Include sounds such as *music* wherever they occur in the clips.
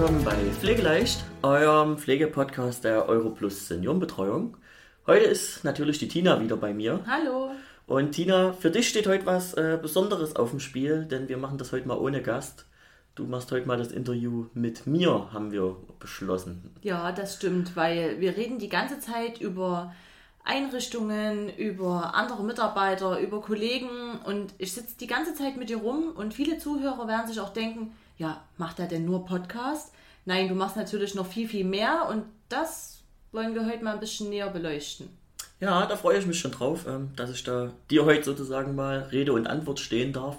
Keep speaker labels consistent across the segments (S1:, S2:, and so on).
S1: willkommen bei Pflegeleicht, eurem Pflegepodcast der Europlus Seniorenbetreuung. Heute ist natürlich die Tina wieder bei mir.
S2: Hallo.
S1: Und Tina, für dich steht heute was äh, Besonderes auf dem Spiel, denn wir machen das heute mal ohne Gast. Du machst heute mal das Interview mit mir, haben wir beschlossen.
S2: Ja, das stimmt, weil wir reden die ganze Zeit über Einrichtungen, über andere Mitarbeiter, über Kollegen und ich sitze die ganze Zeit mit dir rum und viele Zuhörer werden sich auch denken, ja, macht er denn nur Podcast? Nein, du machst natürlich noch viel, viel mehr und das wollen wir heute mal ein bisschen näher beleuchten.
S1: Ja, da freue ich mich schon drauf, ähm, dass ich da dir heute sozusagen mal Rede und Antwort stehen darf.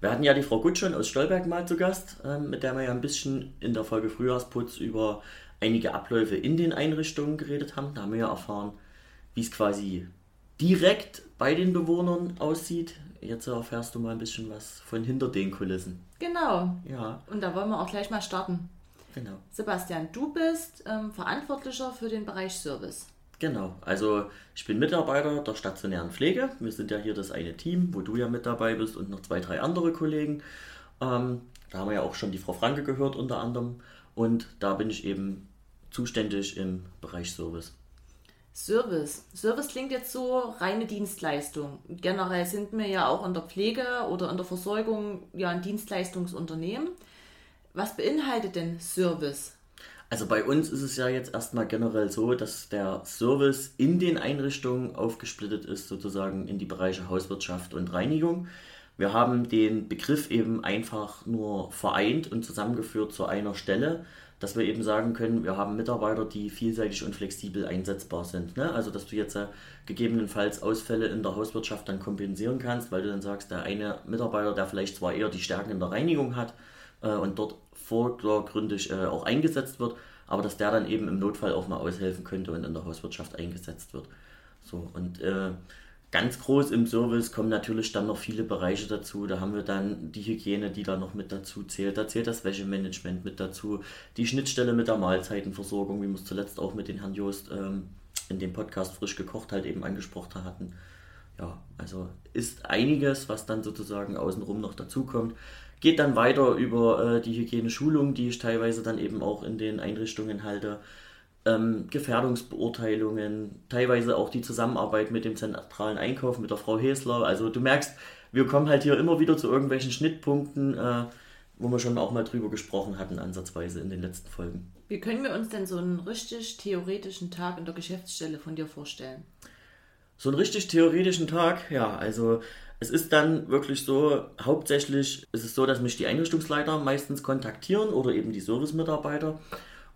S1: Wir hatten ja die Frau Gutschon aus Stolberg mal zu Gast, ähm, mit der wir ja ein bisschen in der Folge Frühjahrsputz über einige Abläufe in den Einrichtungen geredet haben. Da haben wir ja erfahren, wie es quasi direkt bei den Bewohnern aussieht. Jetzt erfährst du mal ein bisschen was von hinter den Kulissen.
S2: Genau. Ja. Und da wollen wir auch gleich mal starten.
S1: Genau.
S2: Sebastian, du bist ähm, Verantwortlicher für den Bereich Service.
S1: Genau, also ich bin Mitarbeiter der stationären Pflege. Wir sind ja hier das eine Team, wo du ja mit dabei bist und noch zwei, drei andere Kollegen. Ähm, da haben wir ja auch schon die Frau Franke gehört unter anderem. Und da bin ich eben zuständig im Bereich Service.
S2: Service. Service klingt jetzt so reine Dienstleistung. Generell sind wir ja auch in der Pflege oder in der Versorgung ja ein Dienstleistungsunternehmen. Was beinhaltet denn Service?
S1: Also bei uns ist es ja jetzt erstmal generell so, dass der Service in den Einrichtungen aufgesplittet ist, sozusagen in die Bereiche Hauswirtschaft und Reinigung. Wir haben den Begriff eben einfach nur vereint und zusammengeführt zu einer Stelle, dass wir eben sagen können, wir haben Mitarbeiter, die vielseitig und flexibel einsetzbar sind. Ne? Also dass du jetzt äh, gegebenenfalls Ausfälle in der Hauswirtschaft dann kompensieren kannst, weil du dann sagst, der eine Mitarbeiter, der vielleicht zwar eher die Stärken in der Reinigung hat äh, und dort vordergründig äh, auch eingesetzt wird, aber dass der dann eben im Notfall auch mal aushelfen könnte und in der Hauswirtschaft eingesetzt wird. So, und äh, Ganz groß im Service kommen natürlich dann noch viele Bereiche dazu. Da haben wir dann die Hygiene, die da noch mit dazu zählt. Da zählt das Wäschemanagement mit dazu. Die Schnittstelle mit der Mahlzeitenversorgung, wie wir es zuletzt auch mit den Herrn Jost ähm, in dem Podcast frisch gekocht halt eben angesprochen hatten. Ja, also ist einiges, was dann sozusagen außenrum noch dazukommt. Geht dann weiter über äh, die Hygieneschulung, die ich teilweise dann eben auch in den Einrichtungen halte ähm, Gefährdungsbeurteilungen, teilweise auch die Zusammenarbeit mit dem zentralen Einkauf, mit der Frau Hesler. Also du merkst, wir kommen halt hier immer wieder zu irgendwelchen Schnittpunkten, äh, wo wir schon auch mal drüber gesprochen hatten, ansatzweise in den letzten Folgen.
S2: Wie können wir uns denn so einen richtig theoretischen Tag in der Geschäftsstelle von dir vorstellen?
S1: So einen richtig theoretischen Tag, ja, also es ist dann wirklich so, hauptsächlich ist es so, dass mich die Einrichtungsleiter meistens kontaktieren oder eben die Servicemitarbeiter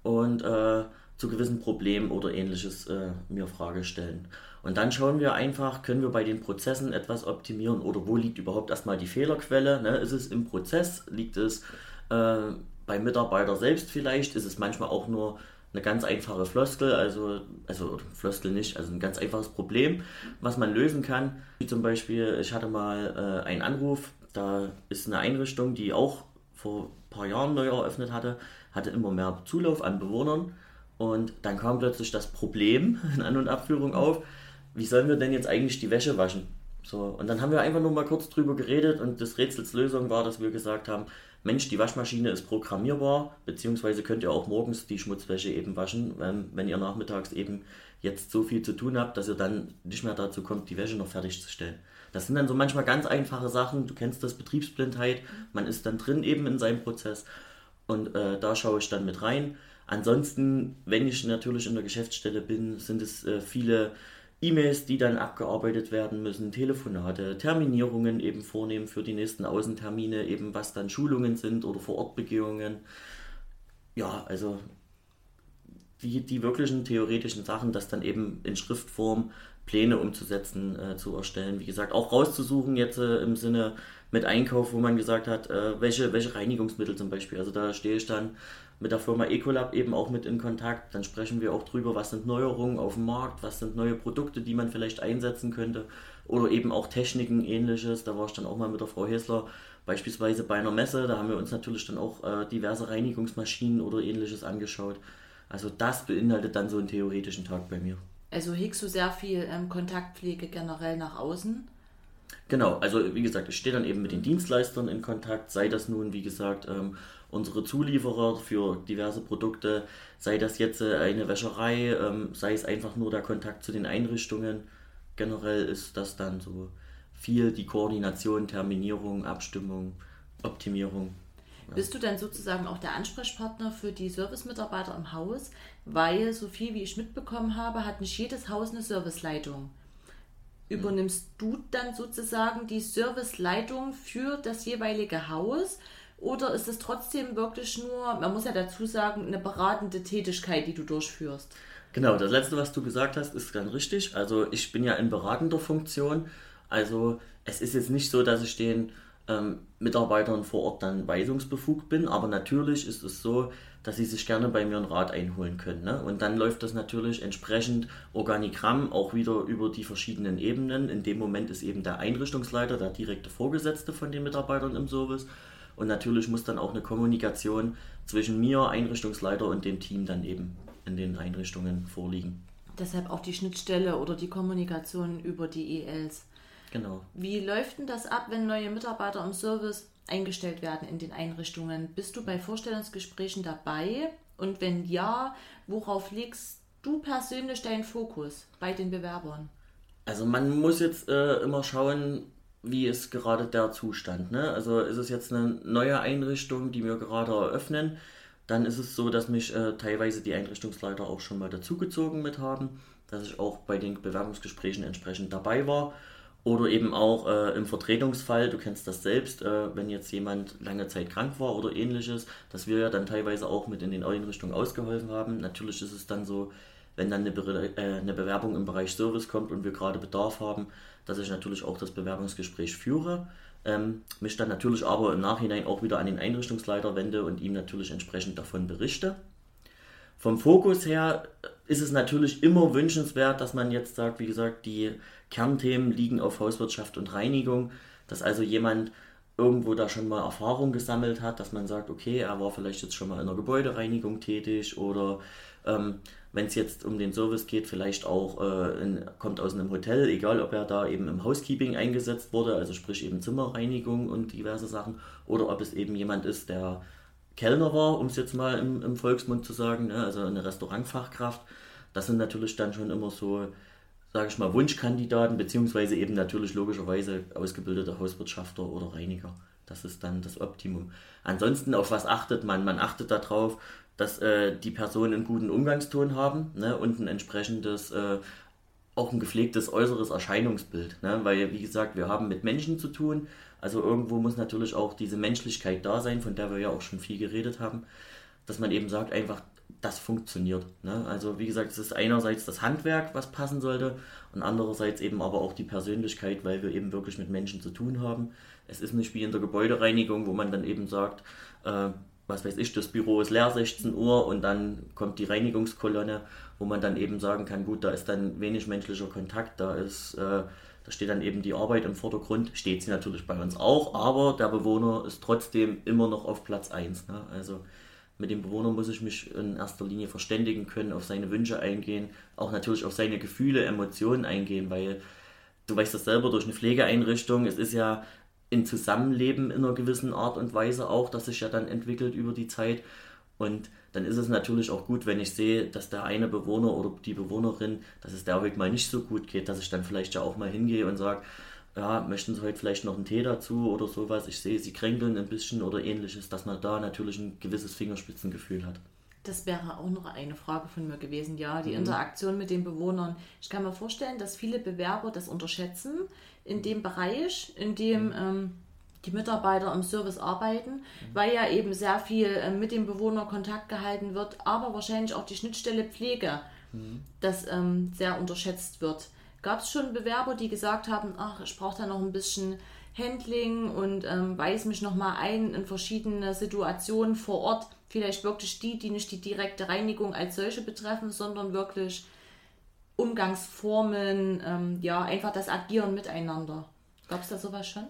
S1: und äh, zu gewissen Problemen oder ähnliches äh, mir Frage stellen. Und dann schauen wir einfach, können wir bei den Prozessen etwas optimieren oder wo liegt überhaupt erstmal die Fehlerquelle? Ne? Ist es im Prozess? Liegt es äh, beim Mitarbeiter selbst vielleicht? Ist es manchmal auch nur eine ganz einfache Floskel, also, also Floskel nicht, also ein ganz einfaches Problem, was man lösen kann. Wie zum Beispiel, ich hatte mal äh, einen Anruf, da ist eine Einrichtung, die auch vor ein paar Jahren neu eröffnet hatte, hatte immer mehr Zulauf an Bewohnern und dann kam plötzlich das Problem *laughs* in An- und Abführung auf, wie sollen wir denn jetzt eigentlich die Wäsche waschen? So, und dann haben wir einfach nur mal kurz drüber geredet und das Rätsels Lösung war, dass wir gesagt haben, Mensch, die Waschmaschine ist programmierbar, beziehungsweise könnt ihr auch morgens die Schmutzwäsche eben waschen, wenn, wenn ihr nachmittags eben jetzt so viel zu tun habt, dass ihr dann nicht mehr dazu kommt, die Wäsche noch fertigzustellen. Das sind dann so manchmal ganz einfache Sachen, du kennst das Betriebsblindheit, man ist dann drin eben in seinem Prozess und äh, da schaue ich dann mit rein. Ansonsten, wenn ich natürlich in der Geschäftsstelle bin, sind es äh, viele E-Mails, die dann abgearbeitet werden müssen, Telefonate, Terminierungen eben vornehmen für die nächsten Außentermine, eben was dann Schulungen sind oder Vorortbegehungen. Ja, also die, die wirklichen theoretischen Sachen, das dann eben in Schriftform Pläne umzusetzen, äh, zu erstellen. Wie gesagt, auch rauszusuchen jetzt äh, im Sinne mit Einkauf, wo man gesagt hat, äh, welche, welche Reinigungsmittel zum Beispiel. Also da stehe ich dann mit der Firma Ecolab eben auch mit in Kontakt. Dann sprechen wir auch drüber, was sind Neuerungen auf dem Markt, was sind neue Produkte, die man vielleicht einsetzen könnte oder eben auch Techniken ähnliches. Da war ich dann auch mal mit der Frau Hessler beispielsweise bei einer Messe. Da haben wir uns natürlich dann auch äh, diverse Reinigungsmaschinen oder ähnliches angeschaut. Also das beinhaltet dann so einen theoretischen Tag bei mir.
S2: Also hegst du sehr viel ähm, Kontaktpflege generell nach außen?
S1: Genau, also wie gesagt, ich stehe dann eben mit den Dienstleistern in Kontakt, sei das nun, wie gesagt, ähm, unsere Zulieferer für diverse Produkte, sei das jetzt äh, eine Wäscherei, ähm, sei es einfach nur der Kontakt zu den Einrichtungen. Generell ist das dann so viel die Koordination, Terminierung, Abstimmung, Optimierung.
S2: Ja. Bist du dann sozusagen auch der Ansprechpartner für die Servicemitarbeiter im Haus? Weil, so viel wie ich mitbekommen habe, hat nicht jedes Haus eine Serviceleitung. Übernimmst du dann sozusagen die Serviceleitung für das jeweilige Haus? Oder ist es trotzdem wirklich nur, man muss ja dazu sagen, eine beratende Tätigkeit, die du durchführst?
S1: Genau, das letzte, was du gesagt hast, ist ganz richtig. Also ich bin ja in beratender Funktion. Also es ist jetzt nicht so, dass ich den ähm, Mitarbeitern vor Ort dann weisungsbefugt bin, aber natürlich ist es so, dass sie sich gerne bei mir einen Rat einholen können. Ne? Und dann läuft das natürlich entsprechend Organigramm auch wieder über die verschiedenen Ebenen. In dem Moment ist eben der Einrichtungsleiter der direkte Vorgesetzte von den Mitarbeitern im Service. Und natürlich muss dann auch eine Kommunikation zwischen mir, Einrichtungsleiter und dem Team dann eben in den Einrichtungen vorliegen.
S2: Deshalb auch die Schnittstelle oder die Kommunikation über die ELs.
S1: Genau.
S2: Wie läuft denn das ab, wenn neue Mitarbeiter im Service eingestellt werden in den Einrichtungen? Bist du bei Vorstellungsgesprächen dabei? Und wenn ja, worauf legst du persönlich deinen Fokus bei den Bewerbern?
S1: Also man muss jetzt äh, immer schauen, wie ist gerade der Zustand. Ne? Also ist es jetzt eine neue Einrichtung, die wir gerade eröffnen, dann ist es so, dass mich äh, teilweise die Einrichtungsleiter auch schon mal dazugezogen mit haben, dass ich auch bei den Bewerbungsgesprächen entsprechend dabei war oder eben auch äh, im Vertretungsfall, du kennst das selbst, äh, wenn jetzt jemand lange Zeit krank war oder ähnliches, dass wir ja dann teilweise auch mit in den Einrichtungen ausgeholfen haben. Natürlich ist es dann so, wenn dann eine, Be äh, eine Bewerbung im Bereich Service kommt und wir gerade Bedarf haben, dass ich natürlich auch das Bewerbungsgespräch führe. Ähm, mich dann natürlich aber im Nachhinein auch wieder an den Einrichtungsleiter wende und ihm natürlich entsprechend davon berichte. Vom Fokus her ist es natürlich immer wünschenswert, dass man jetzt sagt, wie gesagt, die Kernthemen liegen auf Hauswirtschaft und Reinigung, dass also jemand irgendwo da schon mal Erfahrung gesammelt hat, dass man sagt, okay, er war vielleicht jetzt schon mal in der Gebäudereinigung tätig oder ähm, wenn es jetzt um den Service geht, vielleicht auch äh, in, kommt aus einem Hotel, egal ob er da eben im Housekeeping eingesetzt wurde, also sprich eben Zimmerreinigung und diverse Sachen, oder ob es eben jemand ist, der Kellner war, um es jetzt mal im, im Volksmund zu sagen, ne? also eine Restaurantfachkraft. Das sind natürlich dann schon immer so, sage ich mal, Wunschkandidaten, beziehungsweise eben natürlich logischerweise ausgebildete Hauswirtschafter oder Reiniger. Das ist dann das Optimum. Ansonsten, auf was achtet man? Man achtet darauf, dass äh, die Personen einen guten Umgangston haben ne? und ein entsprechendes, äh, auch ein gepflegtes äußeres Erscheinungsbild. Ne? Weil, wie gesagt, wir haben mit Menschen zu tun also irgendwo muss natürlich auch diese Menschlichkeit da sein, von der wir ja auch schon viel geredet haben, dass man eben sagt, einfach, das funktioniert. Ne? Also wie gesagt, es ist einerseits das Handwerk, was passen sollte, und andererseits eben aber auch die Persönlichkeit, weil wir eben wirklich mit Menschen zu tun haben. Es ist nicht wie in der Gebäudereinigung, wo man dann eben sagt, äh, was weiß ich, das Büro ist leer 16 Uhr und dann kommt die Reinigungskolonne, wo man dann eben sagen kann, gut, da ist dann wenig menschlicher Kontakt, da ist äh, da steht dann eben die Arbeit im Vordergrund, steht sie natürlich bei uns auch, aber der Bewohner ist trotzdem immer noch auf Platz 1. Ne? Also mit dem Bewohner muss ich mich in erster Linie verständigen können, auf seine Wünsche eingehen, auch natürlich auf seine Gefühle, Emotionen eingehen, weil du weißt das selber durch eine Pflegeeinrichtung, es ist ja ein Zusammenleben in einer gewissen Art und Weise auch, das sich ja dann entwickelt über die Zeit. Und dann ist es natürlich auch gut, wenn ich sehe, dass der eine Bewohner oder die Bewohnerin, dass es der heute mal nicht so gut geht, dass ich dann vielleicht ja auch mal hingehe und sage, ja, möchten Sie heute vielleicht noch einen Tee dazu oder sowas? Ich sehe, Sie kränkeln ein bisschen oder ähnliches, dass man da natürlich ein gewisses Fingerspitzengefühl hat.
S2: Das wäre auch noch eine Frage von mir gewesen, ja, die mhm. Interaktion mit den Bewohnern. Ich kann mir vorstellen, dass viele Bewerber das unterschätzen in dem Bereich, in dem mhm. ähm, die Mitarbeiter im Service arbeiten, mhm. weil ja eben sehr viel äh, mit dem Bewohner Kontakt gehalten wird, aber wahrscheinlich auch die Schnittstelle Pflege, mhm. das ähm, sehr unterschätzt wird. Gab es schon Bewerber, die gesagt haben, ach, ich brauche da noch ein bisschen Handling und ähm, weise mich nochmal ein in verschiedene Situationen vor Ort, vielleicht wirklich die, die nicht die direkte Reinigung als solche betreffen, sondern wirklich Umgangsformen, ähm, ja, einfach das Agieren miteinander. Gab es da sowas schon?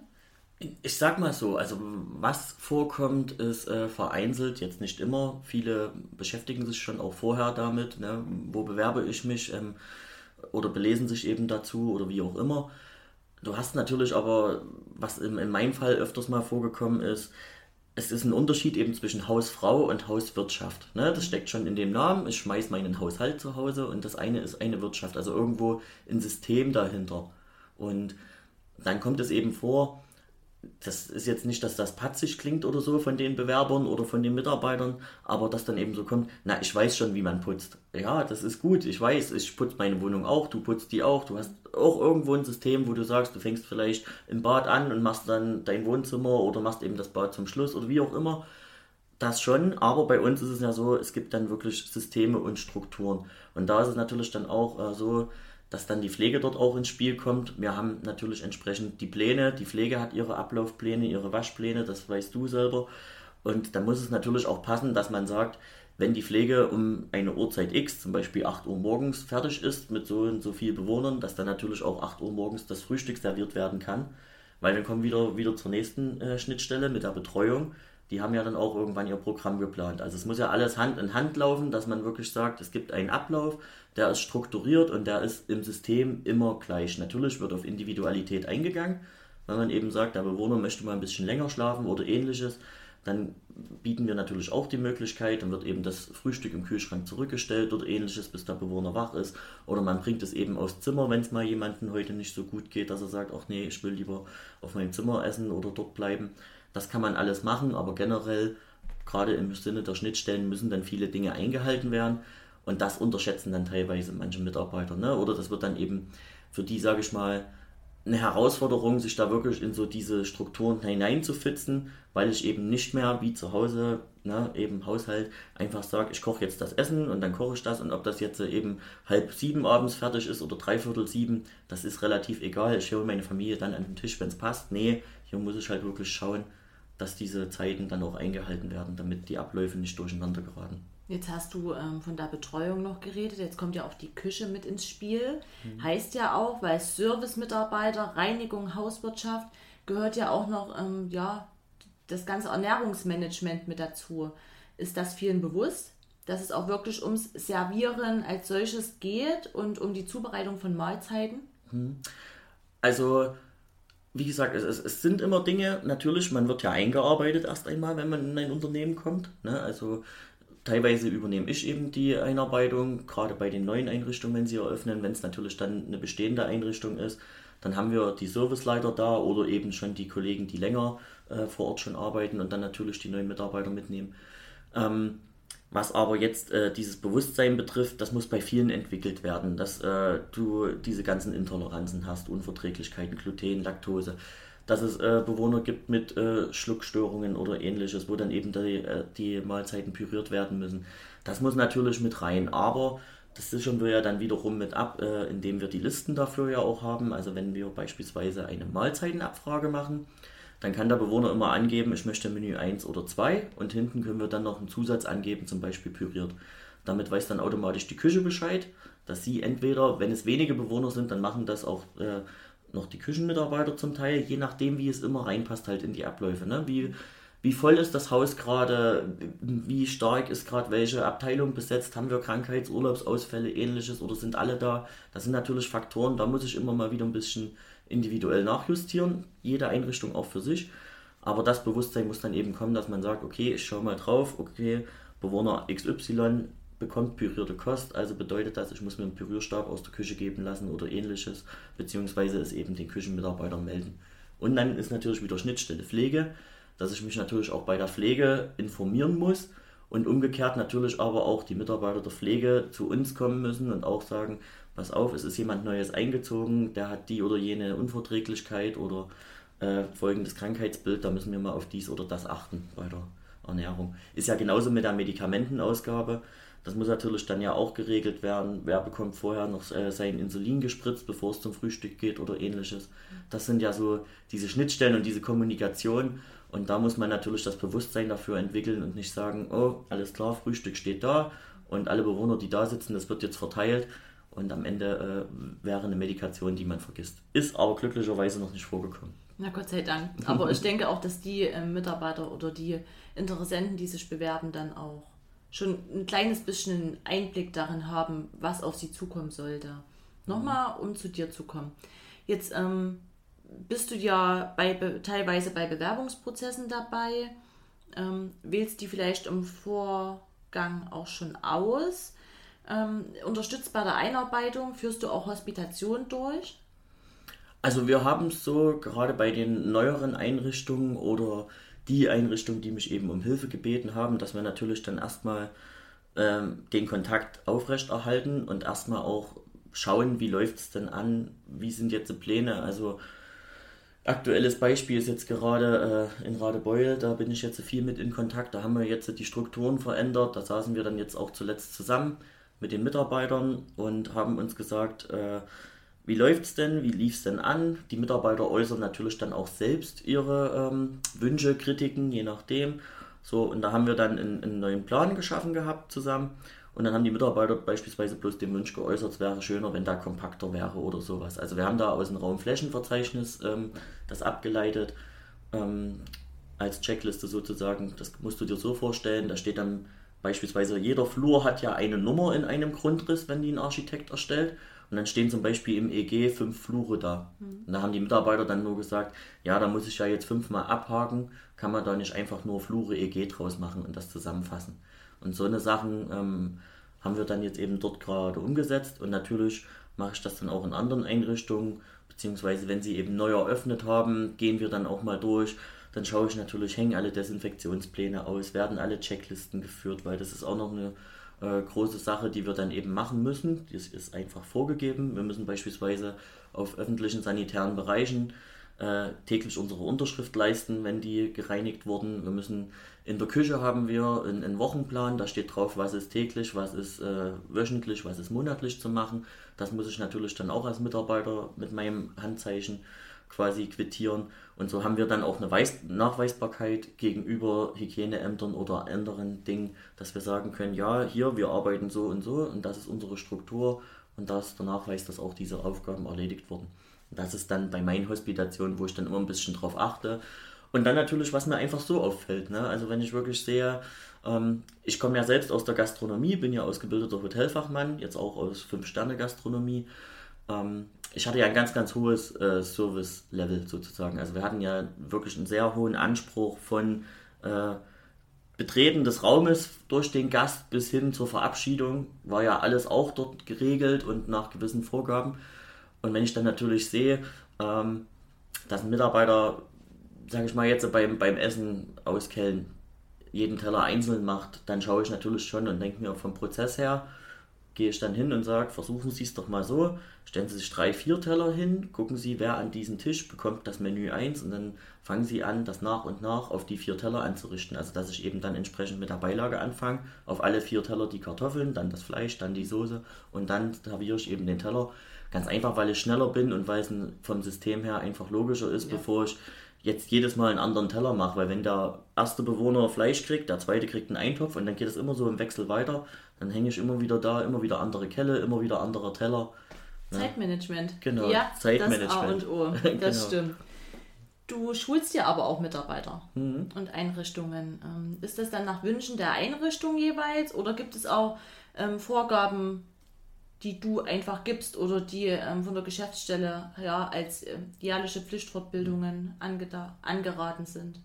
S1: Ich sag mal so, also was vorkommt, ist äh, vereinzelt, jetzt nicht immer. Viele beschäftigen sich schon auch vorher damit, ne? wo bewerbe ich mich ähm, oder belesen sich eben dazu oder wie auch immer. du hast natürlich aber, was in, in meinem Fall öfters mal vorgekommen ist, es ist ein Unterschied eben zwischen Hausfrau und Hauswirtschaft. Ne? Das steckt schon in dem Namen. Ich schmeiß meinen Haushalt zu Hause und das eine ist eine Wirtschaft, also irgendwo ein System dahinter. Und dann kommt es eben vor, das ist jetzt nicht, dass das patzig klingt oder so von den Bewerbern oder von den Mitarbeitern, aber dass dann eben so kommt, na, ich weiß schon, wie man putzt. Ja, das ist gut, ich weiß, ich putze meine Wohnung auch, du putzt die auch, du hast auch irgendwo ein System, wo du sagst, du fängst vielleicht im Bad an und machst dann dein Wohnzimmer oder machst eben das Bad zum Schluss oder wie auch immer. Das schon, aber bei uns ist es ja so, es gibt dann wirklich Systeme und Strukturen. Und da ist es natürlich dann auch äh, so, dass dann die Pflege dort auch ins Spiel kommt. Wir haben natürlich entsprechend die Pläne. Die Pflege hat ihre Ablaufpläne, ihre Waschpläne, das weißt du selber. Und da muss es natürlich auch passen, dass man sagt, wenn die Pflege um eine Uhrzeit X, zum Beispiel 8 Uhr morgens, fertig ist mit so und so vielen Bewohnern, dass dann natürlich auch 8 Uhr morgens das Frühstück serviert werden kann. Weil wir kommen wieder, wieder zur nächsten äh, Schnittstelle mit der Betreuung die haben ja dann auch irgendwann ihr Programm geplant. Also es muss ja alles Hand in Hand laufen, dass man wirklich sagt, es gibt einen Ablauf, der ist strukturiert und der ist im System immer gleich. Natürlich wird auf Individualität eingegangen, wenn man eben sagt, der Bewohner möchte mal ein bisschen länger schlafen oder ähnliches, dann bieten wir natürlich auch die Möglichkeit, dann wird eben das Frühstück im Kühlschrank zurückgestellt oder ähnliches, bis der Bewohner wach ist. Oder man bringt es eben aufs Zimmer, wenn es mal jemandem heute nicht so gut geht, dass er sagt, ach nee, ich will lieber auf meinem Zimmer essen oder dort bleiben. Das kann man alles machen, aber generell, gerade im Sinne der Schnittstellen, müssen dann viele Dinge eingehalten werden. Und das unterschätzen dann teilweise manche Mitarbeiter. Ne? Oder das wird dann eben für die, sage ich mal, eine Herausforderung, sich da wirklich in so diese Strukturen hineinzufitzen, weil ich eben nicht mehr wie zu Hause, ne, eben Haushalt, einfach sage, ich koche jetzt das Essen und dann koche ich das und ob das jetzt eben halb sieben abends fertig ist oder dreiviertel sieben, das ist relativ egal. Ich höre meine Familie dann an den Tisch, wenn es passt. Nee, hier muss ich halt wirklich schauen, dass diese Zeiten dann auch eingehalten werden, damit die Abläufe nicht durcheinander geraten.
S2: Jetzt hast du ähm, von der Betreuung noch geredet, jetzt kommt ja auch die Küche mit ins Spiel. Mhm. Heißt ja auch, weil Servicemitarbeiter, Reinigung, Hauswirtschaft gehört ja auch noch ähm, ja, das ganze Ernährungsmanagement mit dazu. Ist das vielen bewusst, dass es auch wirklich ums Servieren als solches geht und um die Zubereitung von Mahlzeiten?
S1: Mhm. Also wie gesagt, es, es, sind immer Dinge, natürlich, man wird ja eingearbeitet erst einmal, wenn man in ein Unternehmen kommt. Ne? Also teilweise übernehme ich eben die Einarbeitung, gerade bei den neuen Einrichtungen, wenn sie eröffnen, wenn es natürlich dann eine bestehende Einrichtung ist. Dann haben wir die Serviceleiter da oder eben schon die Kollegen, die länger äh, vor Ort schon arbeiten und dann natürlich die neuen Mitarbeiter mitnehmen. Ähm, was aber jetzt äh, dieses Bewusstsein betrifft, das muss bei vielen entwickelt werden, dass äh, du diese ganzen Intoleranzen hast, Unverträglichkeiten, Gluten, Laktose, dass es äh, Bewohner gibt mit äh, Schluckstörungen oder ähnliches, wo dann eben die, äh, die Mahlzeiten püriert werden müssen. Das muss natürlich mit rein, aber das sichern wir ja dann wiederum mit ab, äh, indem wir die Listen dafür ja auch haben. Also wenn wir beispielsweise eine Mahlzeitenabfrage machen, dann kann der Bewohner immer angeben, ich möchte Menü 1 oder 2 und hinten können wir dann noch einen Zusatz angeben, zum Beispiel püriert. Damit weiß dann automatisch die Küche Bescheid, dass sie entweder, wenn es wenige Bewohner sind, dann machen das auch äh, noch die Küchenmitarbeiter zum Teil, je nachdem, wie es immer reinpasst, halt in die Abläufe. Ne? Wie, wie voll ist das Haus gerade, wie stark ist gerade welche Abteilung besetzt, haben wir Krankheits-, Urlaubsausfälle, ähnliches oder sind alle da? Das sind natürlich Faktoren, da muss ich immer mal wieder ein bisschen individuell nachjustieren, jede Einrichtung auch für sich. Aber das Bewusstsein muss dann eben kommen, dass man sagt, okay, ich schaue mal drauf, okay, Bewohner XY bekommt pürierte Kost, also bedeutet das, ich muss mir einen Pürierstab aus der Küche geben lassen oder ähnliches, beziehungsweise es eben den Küchenmitarbeitern melden. Und dann ist natürlich wieder Schnittstelle Pflege, dass ich mich natürlich auch bei der Pflege informieren muss und umgekehrt natürlich aber auch die Mitarbeiter der Pflege zu uns kommen müssen und auch sagen, pass auf, es ist jemand Neues eingezogen, der hat die oder jene Unverträglichkeit oder äh, folgendes Krankheitsbild, da müssen wir mal auf dies oder das achten bei der Ernährung. Ist ja genauso mit der Medikamentenausgabe. Das muss natürlich dann ja auch geregelt werden. Wer bekommt vorher noch äh, sein Insulin gespritzt, bevor es zum Frühstück geht oder ähnliches. Das sind ja so diese Schnittstellen und diese Kommunikation. Und da muss man natürlich das Bewusstsein dafür entwickeln und nicht sagen, oh, alles klar, Frühstück steht da und alle Bewohner, die da sitzen, das wird jetzt verteilt und am Ende äh, wäre eine Medikation, die man vergisst. Ist aber glücklicherweise noch nicht vorgekommen.
S2: Na Gott sei Dank. Aber *laughs* ich denke auch, dass die äh, Mitarbeiter oder die Interessenten, die sich bewerben, dann auch schon ein kleines bisschen Einblick darin haben, was auf sie zukommen sollte. Nochmal, um zu dir zu kommen. Jetzt ähm, bist du ja bei, teilweise bei Bewerbungsprozessen dabei, ähm, wählst die vielleicht im Vorgang auch schon aus, ähm, unterstützt bei der Einarbeitung, führst du auch Hospitation durch?
S1: Also wir haben es so, gerade bei den neueren Einrichtungen oder die Einrichtungen, die mich eben um Hilfe gebeten haben, dass wir natürlich dann erstmal ähm, den Kontakt aufrechterhalten und erstmal auch schauen, wie läuft es denn an, wie sind jetzt die Pläne. Also aktuelles Beispiel ist jetzt gerade äh, in Radebeul, da bin ich jetzt viel mit in Kontakt, da haben wir jetzt die Strukturen verändert, da saßen wir dann jetzt auch zuletzt zusammen mit den Mitarbeitern und haben uns gesagt, äh, wie läuft es denn, wie lief es denn an? Die Mitarbeiter äußern natürlich dann auch selbst ihre ähm, Wünsche, Kritiken, je nachdem. So, und da haben wir dann einen, einen, neuen Plan geschaffen gehabt zusammen. Und dann haben die Mitarbeiter beispielsweise bloß den Wunsch geäußert, es wäre schöner, wenn da kompakter wäre oder sowas. Also wir haben da aus dem Raumflächenverzeichnis ähm, das abgeleitet ähm, als Checkliste sozusagen. Das musst du dir so vorstellen, da steht dann beispielsweise, jeder Flur hat ja eine Nummer in einem Grundriss, wenn die ein Architekt erstellt. Und dann stehen zum Beispiel im EG fünf Flure da. Mhm. Und da haben die Mitarbeiter dann nur gesagt, ja, da muss ich ja jetzt fünfmal abhaken, kann man da nicht einfach nur Flure EG draus machen und das zusammenfassen. Und so eine Sachen ähm, haben wir dann jetzt eben dort gerade umgesetzt und natürlich mache ich das dann auch in anderen Einrichtungen, beziehungsweise wenn sie eben neu eröffnet haben, gehen wir dann auch mal durch. Dann schaue ich natürlich, hängen alle Desinfektionspläne aus, werden alle Checklisten geführt, weil das ist auch noch eine äh, große Sache, die wir dann eben machen müssen. Das ist einfach vorgegeben. Wir müssen beispielsweise auf öffentlichen sanitären Bereichen äh, täglich unsere Unterschrift leisten, wenn die gereinigt wurden. Wir müssen in der Küche haben wir einen, einen Wochenplan, da steht drauf, was ist täglich, was ist äh, wöchentlich, was ist monatlich zu machen. Das muss ich natürlich dann auch als Mitarbeiter mit meinem Handzeichen quasi quittieren. Und so haben wir dann auch eine Weiß Nachweisbarkeit gegenüber Hygieneämtern oder anderen Dingen, dass wir sagen können, ja, hier, wir arbeiten so und so und das ist unsere Struktur und das ist der Nachweis, dass auch diese Aufgaben erledigt wurden. Und das ist dann bei meinen Hospitationen, wo ich dann immer ein bisschen drauf achte. Und dann natürlich, was mir einfach so auffällt. Ne? Also wenn ich wirklich sehe, ähm, ich komme ja selbst aus der Gastronomie, bin ja ausgebildeter Hotelfachmann, jetzt auch aus Fünf-Sterne-Gastronomie. Ähm, ich hatte ja ein ganz, ganz hohes äh, Service-Level sozusagen. Also wir hatten ja wirklich einen sehr hohen Anspruch von äh, Betreten des Raumes durch den Gast bis hin zur Verabschiedung. War ja alles auch dort geregelt und nach gewissen Vorgaben. Und wenn ich dann natürlich sehe, ähm, dass ein Mitarbeiter, sage ich mal jetzt beim, beim Essen auskellen, jeden Teller einzeln macht, dann schaue ich natürlich schon und denke mir vom Prozess her, gehe ich dann hin und sage, versuchen Sie es doch mal so, stellen Sie sich drei, vier Teller hin, gucken Sie, wer an diesem Tisch bekommt das Menü 1 und dann fangen Sie an, das nach und nach auf die vier Teller anzurichten. Also dass ich eben dann entsprechend mit der Beilage anfange, auf alle vier Teller die Kartoffeln, dann das Fleisch, dann die Soße und dann serviere ich eben den Teller. Ganz einfach, weil ich schneller bin und weil es vom System her einfach logischer ist, ja. bevor ich jetzt jedes Mal einen anderen Teller mache, weil wenn der erste Bewohner Fleisch kriegt, der zweite kriegt einen Eintopf und dann geht es immer so im Wechsel weiter, dann hänge ich immer wieder da, immer wieder andere Kelle, immer wieder anderer Teller.
S2: Zeitmanagement.
S1: Genau,
S2: ja,
S1: Zeitmanagement.
S2: Das A und O, *laughs* das genau. stimmt. Du schulst ja aber auch Mitarbeiter mhm. und Einrichtungen. Ähm, ist das dann nach Wünschen der Einrichtung jeweils oder gibt es auch ähm, Vorgaben, die du einfach gibst oder die ähm, von der Geschäftsstelle ja, als äh, jährliche Pflichtfortbildungen angeraten sind?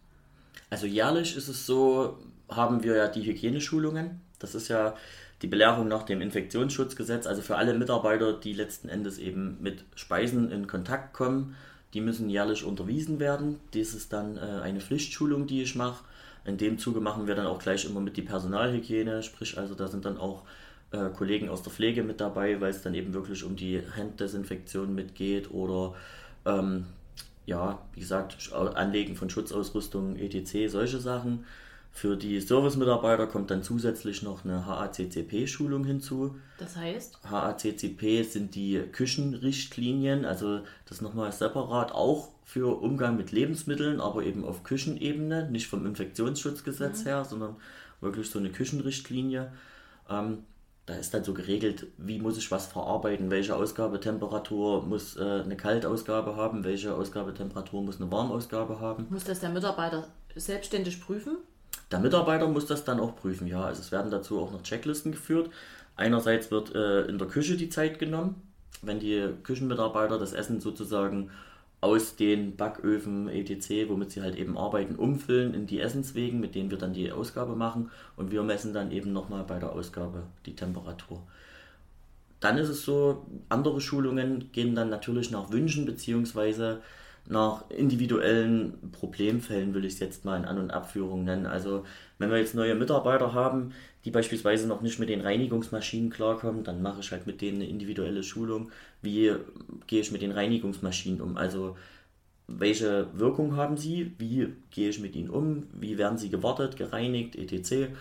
S1: Also jährlich ist es so, haben wir ja die Hygieneschulungen. Das ist ja die Belehrung nach dem Infektionsschutzgesetz, also für alle Mitarbeiter, die letzten Endes eben mit Speisen in Kontakt kommen, die müssen jährlich unterwiesen werden. Dies ist dann äh, eine Pflichtschulung, die ich mache. In dem Zuge machen wir dann auch gleich immer mit die Personalhygiene, sprich also da sind dann auch äh, Kollegen aus der Pflege mit dabei, weil es dann eben wirklich um die Handdesinfektion mitgeht oder ähm, ja, wie gesagt, Anlegen von Schutzausrüstung, etc., solche Sachen. Für die Service-Mitarbeiter kommt dann zusätzlich noch eine HACCP-Schulung hinzu.
S2: Das heißt?
S1: HACCP sind die Küchenrichtlinien, also das nochmal separat auch für Umgang mit Lebensmitteln, aber eben auf Küchenebene, nicht vom Infektionsschutzgesetz mhm. her, sondern wirklich so eine Küchenrichtlinie. Ähm, da ist dann so geregelt, wie muss ich was verarbeiten, welche Ausgabetemperatur muss äh, eine Kaltausgabe haben, welche Ausgabetemperatur muss eine Warmausgabe haben.
S2: Muss das der Mitarbeiter selbstständig prüfen?
S1: Der Mitarbeiter muss das dann auch prüfen, ja. Also es werden dazu auch noch Checklisten geführt. Einerseits wird äh, in der Küche die Zeit genommen, wenn die Küchenmitarbeiter das Essen sozusagen aus den Backöfen etc., womit sie halt eben arbeiten, umfüllen in die Essenswegen, mit denen wir dann die Ausgabe machen und wir messen dann eben nochmal bei der Ausgabe die Temperatur. Dann ist es so, andere Schulungen gehen dann natürlich nach Wünschen beziehungsweise nach individuellen Problemfällen, will ich es jetzt mal in An- und Abführung nennen. Also wenn wir jetzt neue Mitarbeiter haben, die beispielsweise noch nicht mit den Reinigungsmaschinen klarkommen, dann mache ich halt mit denen eine individuelle Schulung. Wie gehe ich mit den Reinigungsmaschinen um? Also welche Wirkung haben sie? Wie gehe ich mit ihnen um? Wie werden sie gewartet, gereinigt, etc.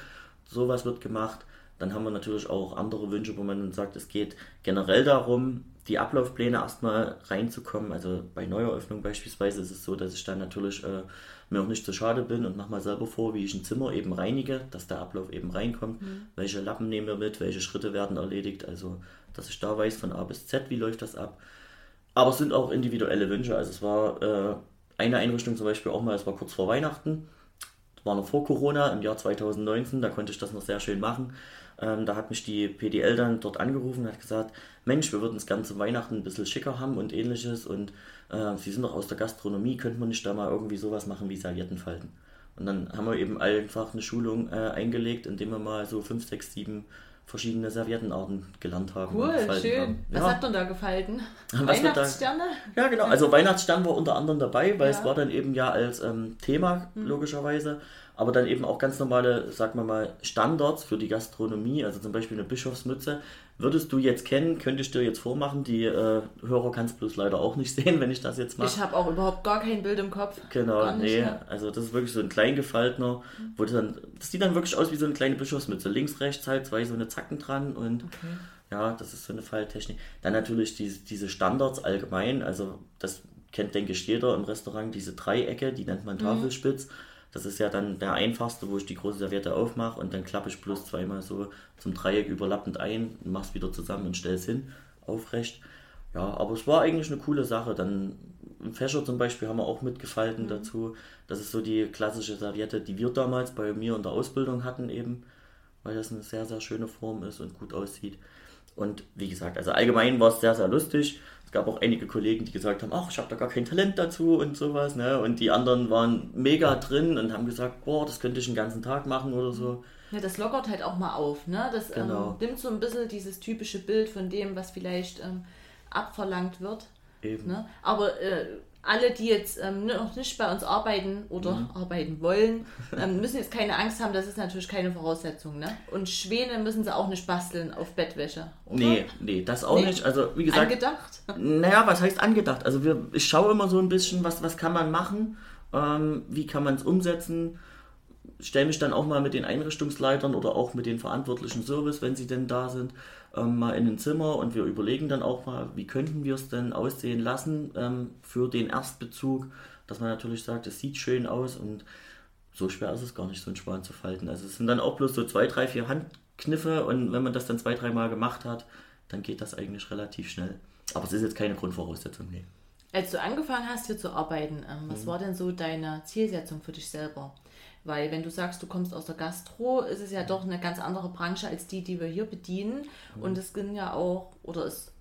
S1: Sowas wird gemacht. Dann haben wir natürlich auch andere Wünsche, wo man sagt, es geht generell darum, die Ablaufpläne erstmal reinzukommen. Also bei Neueröffnung beispielsweise ist es so, dass ich dann natürlich äh, mir auch nicht zu schade bin und mache mal selber vor, wie ich ein Zimmer eben reinige, dass der Ablauf eben reinkommt. Mhm. Welche Lappen nehmen wir mit, welche Schritte werden erledigt. Also, dass ich da weiß von A bis Z, wie läuft das ab. Aber es sind auch individuelle Wünsche. Also es war äh, eine Einrichtung zum Beispiel auch mal, es war kurz vor Weihnachten. War noch vor Corona, im Jahr 2019, da konnte ich das noch sehr schön machen. Ähm, da hat mich die PDL dann dort angerufen und hat gesagt, Mensch, wir würden das ganze Weihnachten ein bisschen schicker haben und ähnliches und äh, Sie sind doch aus der Gastronomie, könnte man nicht da mal irgendwie sowas machen wie Serviettenfalten? Und dann haben wir eben einfach eine Schulung äh, eingelegt, indem wir mal so fünf, sechs, sieben verschiedene Serviettenarten gelernt haben.
S2: Cool, schön. Haben. Was ja. hat man da gefalten? *laughs*
S1: Weihnachtssterne? Ja, genau. Also Weihnachtsstern war unter anderem dabei, weil ja. es war dann eben ja als ähm, Thema, hm. logischerweise aber dann eben auch ganz normale, sagen wir mal, Standards für die Gastronomie, also zum Beispiel eine Bischofsmütze, würdest du jetzt kennen, könnte ich dir jetzt vormachen. Die äh, Hörer kannst du bloß leider auch nicht *laughs* sehen, wenn ich das jetzt mache.
S2: Ich habe auch überhaupt gar kein Bild im Kopf.
S1: Genau, nicht, nee. Ja. Also das ist wirklich so ein kleingefaltener, wo dann, das sieht dann wirklich aus wie so eine kleine Bischofsmütze. Links, rechts halt zwei so eine Zacken dran und okay. ja, das ist so eine Falltechnik. Dann natürlich die, diese Standards allgemein, also das kennt, denke ich, jeder im Restaurant, diese Dreiecke, die nennt man mhm. Tafelspitz. Mhm das ist ja dann der einfachste, wo ich die große Serviette aufmache und dann klappe ich bloß zweimal so zum Dreieck überlappend ein, mach's wieder zusammen und stelle es hin, aufrecht. Ja, aber es war eigentlich eine coole Sache. Dann im Fächer zum Beispiel haben wir auch mitgefalten mhm. dazu. Das ist so die klassische Serviette, die wir damals bei mir in der Ausbildung hatten eben, weil das eine sehr, sehr schöne Form ist und gut aussieht. Und wie gesagt, also allgemein war es sehr, sehr lustig. Gab auch einige Kollegen, die gesagt haben, ach, ich habe da gar kein Talent dazu und sowas. Ne? Und die anderen waren mega drin und haben gesagt, boah, das könnte ich den ganzen Tag machen oder so.
S2: Ja, das lockert halt auch mal auf. Ne? Das ähm, genau. ähm, nimmt so ein bisschen dieses typische Bild von dem, was vielleicht ähm, abverlangt wird. Eben. Ne? Aber äh, alle, die jetzt ähm, noch nicht bei uns arbeiten oder mhm. arbeiten wollen, *laughs* ähm, müssen jetzt keine Angst haben, das ist natürlich keine Voraussetzung. Ne? Und Schwäne müssen sie auch nicht basteln auf Bettwäsche.
S1: Oder? Nee, nee, das auch nee. nicht. Also wie gesagt.
S2: Angedacht? *laughs*
S1: Naja, was heißt angedacht? Also wir, ich schaue immer so ein bisschen, was, was kann man machen, ähm, wie kann man es umsetzen stelle mich dann auch mal mit den Einrichtungsleitern oder auch mit den verantwortlichen Service, wenn sie denn da sind, ähm, mal in ein Zimmer und wir überlegen dann auch mal, wie könnten wir es denn aussehen lassen ähm, für den Erstbezug, dass man natürlich sagt, es sieht schön aus und so schwer ist es gar nicht, so ein Schwan zu falten. Also es sind dann auch bloß so zwei, drei, vier Handkniffe und wenn man das dann zwei, drei Mal gemacht hat, dann geht das eigentlich relativ schnell. Aber es ist jetzt keine Grundvoraussetzung, nee.
S2: Als du angefangen hast, hier zu arbeiten, ähm, was mhm. war denn so deine Zielsetzung für dich selber? Weil wenn du sagst, du kommst aus der Gastro, ist es ja doch eine ganz andere Branche als die, die wir hier bedienen. Mhm. Und es sind ja auch, oder es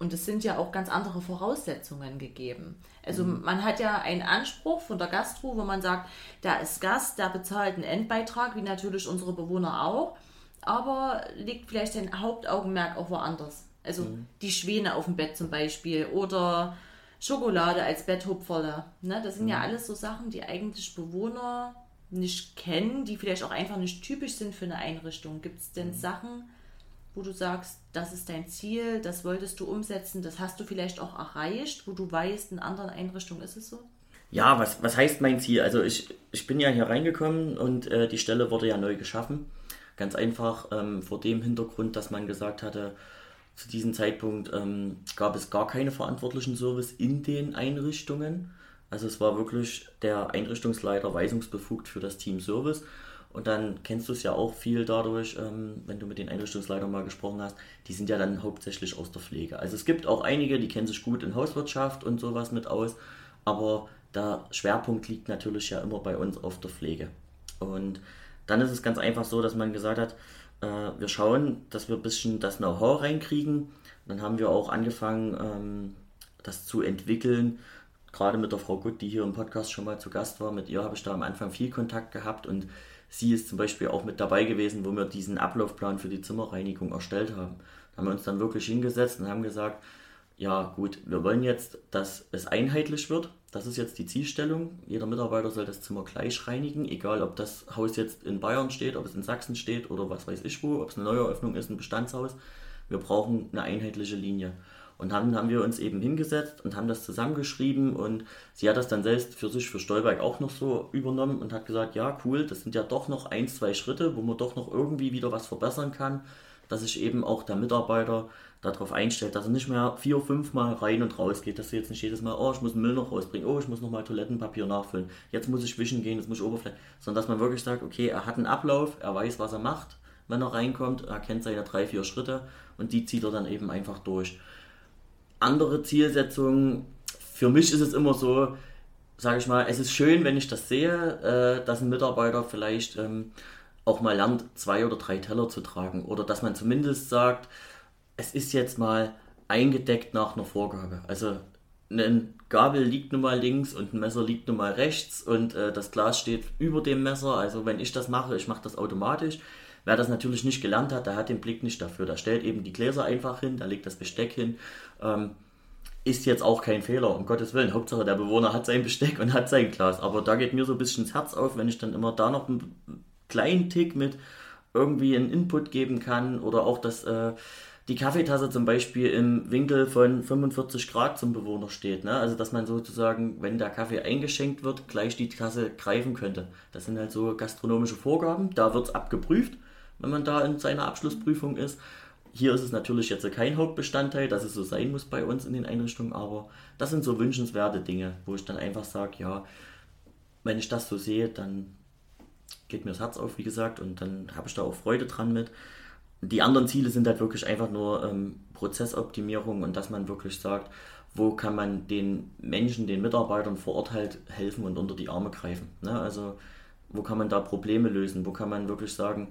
S2: und es sind ja auch ganz andere Voraussetzungen gegeben. Also mhm. man hat ja einen Anspruch von der Gastro, wo man sagt, da ist Gast, der bezahlt einen Endbeitrag, wie natürlich unsere Bewohner auch, aber liegt vielleicht sein Hauptaugenmerk auch woanders. Also mhm. die Schwäne auf dem Bett zum Beispiel oder Schokolade als Betthupferle. Ne? Das sind mhm. ja alles so Sachen, die eigentlich Bewohner nicht kennen, die vielleicht auch einfach nicht typisch sind für eine Einrichtung. Gibt es denn mhm. Sachen, wo du sagst, das ist dein Ziel, das wolltest du umsetzen, das hast du vielleicht auch erreicht, wo du weißt, in anderen Einrichtungen ist es so?
S1: Ja, was, was heißt mein Ziel? Also ich, ich bin ja hier reingekommen und äh, die Stelle wurde ja neu geschaffen. Ganz einfach ähm, vor dem Hintergrund, dass man gesagt hatte, zu diesem Zeitpunkt ähm, gab es gar keine verantwortlichen Service in den Einrichtungen. Also es war wirklich der Einrichtungsleiter weisungsbefugt für das Team Service. Und dann kennst du es ja auch viel dadurch, ähm, wenn du mit den Einrichtungsleitern mal gesprochen hast, die sind ja dann hauptsächlich aus der Pflege. Also es gibt auch einige, die kennen sich gut in Hauswirtschaft und sowas mit aus, aber der Schwerpunkt liegt natürlich ja immer bei uns auf der Pflege. Und dann ist es ganz einfach so, dass man gesagt hat, äh, wir schauen, dass wir ein bisschen das Know-how reinkriegen. Dann haben wir auch angefangen, ähm, das zu entwickeln. Gerade mit der Frau Gutt, die hier im Podcast schon mal zu Gast war, mit ihr habe ich da am Anfang viel Kontakt gehabt und sie ist zum Beispiel auch mit dabei gewesen, wo wir diesen Ablaufplan für die Zimmerreinigung erstellt haben. Da haben wir uns dann wirklich hingesetzt und haben gesagt, ja gut, wir wollen jetzt, dass es einheitlich wird. Das ist jetzt die Zielstellung. Jeder Mitarbeiter soll das Zimmer gleich reinigen, egal ob das Haus jetzt in Bayern steht, ob es in Sachsen steht oder was weiß ich wo, ob es eine Neueröffnung ist, ein Bestandshaus. Wir brauchen eine einheitliche Linie. Und dann haben wir uns eben hingesetzt und haben das zusammengeschrieben und sie hat das dann selbst für sich, für Stolberg auch noch so übernommen und hat gesagt, ja cool, das sind ja doch noch ein, zwei Schritte, wo man doch noch irgendwie wieder was verbessern kann, dass sich eben auch der Mitarbeiter darauf einstellt, dass er nicht mehr vier, fünf Mal rein und raus geht, dass er jetzt nicht jedes Mal, oh, ich muss Müll noch rausbringen, oh, ich muss noch mal Toilettenpapier nachfüllen, jetzt muss ich wischen gehen, jetzt muss ich Oberfläche, sondern dass man wirklich sagt, okay, er hat einen Ablauf, er weiß, was er macht, wenn er reinkommt, er kennt seine drei, vier Schritte und die zieht er dann eben einfach durch. Andere Zielsetzungen, für mich ist es immer so, sage ich mal, es ist schön, wenn ich das sehe, äh, dass ein Mitarbeiter vielleicht ähm, auch mal lernt, zwei oder drei Teller zu tragen oder dass man zumindest sagt, es ist jetzt mal eingedeckt nach einer Vorgabe. Also ein Gabel liegt nun mal links und ein Messer liegt nun mal rechts und äh, das Glas steht über dem Messer. Also wenn ich das mache, ich mache das automatisch. Wer das natürlich nicht gelernt hat, der hat den Blick nicht dafür. Der stellt eben die Gläser einfach hin, der legt das Besteck hin. Ähm, ist jetzt auch kein Fehler, um Gottes Willen. Hauptsache der Bewohner hat sein Besteck und hat sein Glas. Aber da geht mir so ein bisschen das Herz auf, wenn ich dann immer da noch einen kleinen Tick mit irgendwie einen Input geben kann oder auch das... Äh, die Kaffeetasse zum Beispiel im Winkel von 45 Grad zum Bewohner steht. Ne? Also dass man sozusagen, wenn der Kaffee eingeschenkt wird, gleich die Tasse greifen könnte. Das sind halt so gastronomische Vorgaben. Da wird es abgeprüft, wenn man da in seiner Abschlussprüfung ist. Hier ist es natürlich jetzt kein Hauptbestandteil, dass es so sein muss bei uns in den Einrichtungen, aber das sind so wünschenswerte Dinge, wo ich dann einfach sage, ja, wenn ich das so sehe, dann geht mir das Herz auf, wie gesagt, und dann habe ich da auch Freude dran mit die anderen Ziele sind halt wirklich einfach nur ähm, Prozessoptimierung und dass man wirklich sagt, wo kann man den Menschen, den Mitarbeitern vor Ort halt helfen und unter die Arme greifen. Ne? Also wo kann man da Probleme lösen, wo kann man wirklich sagen,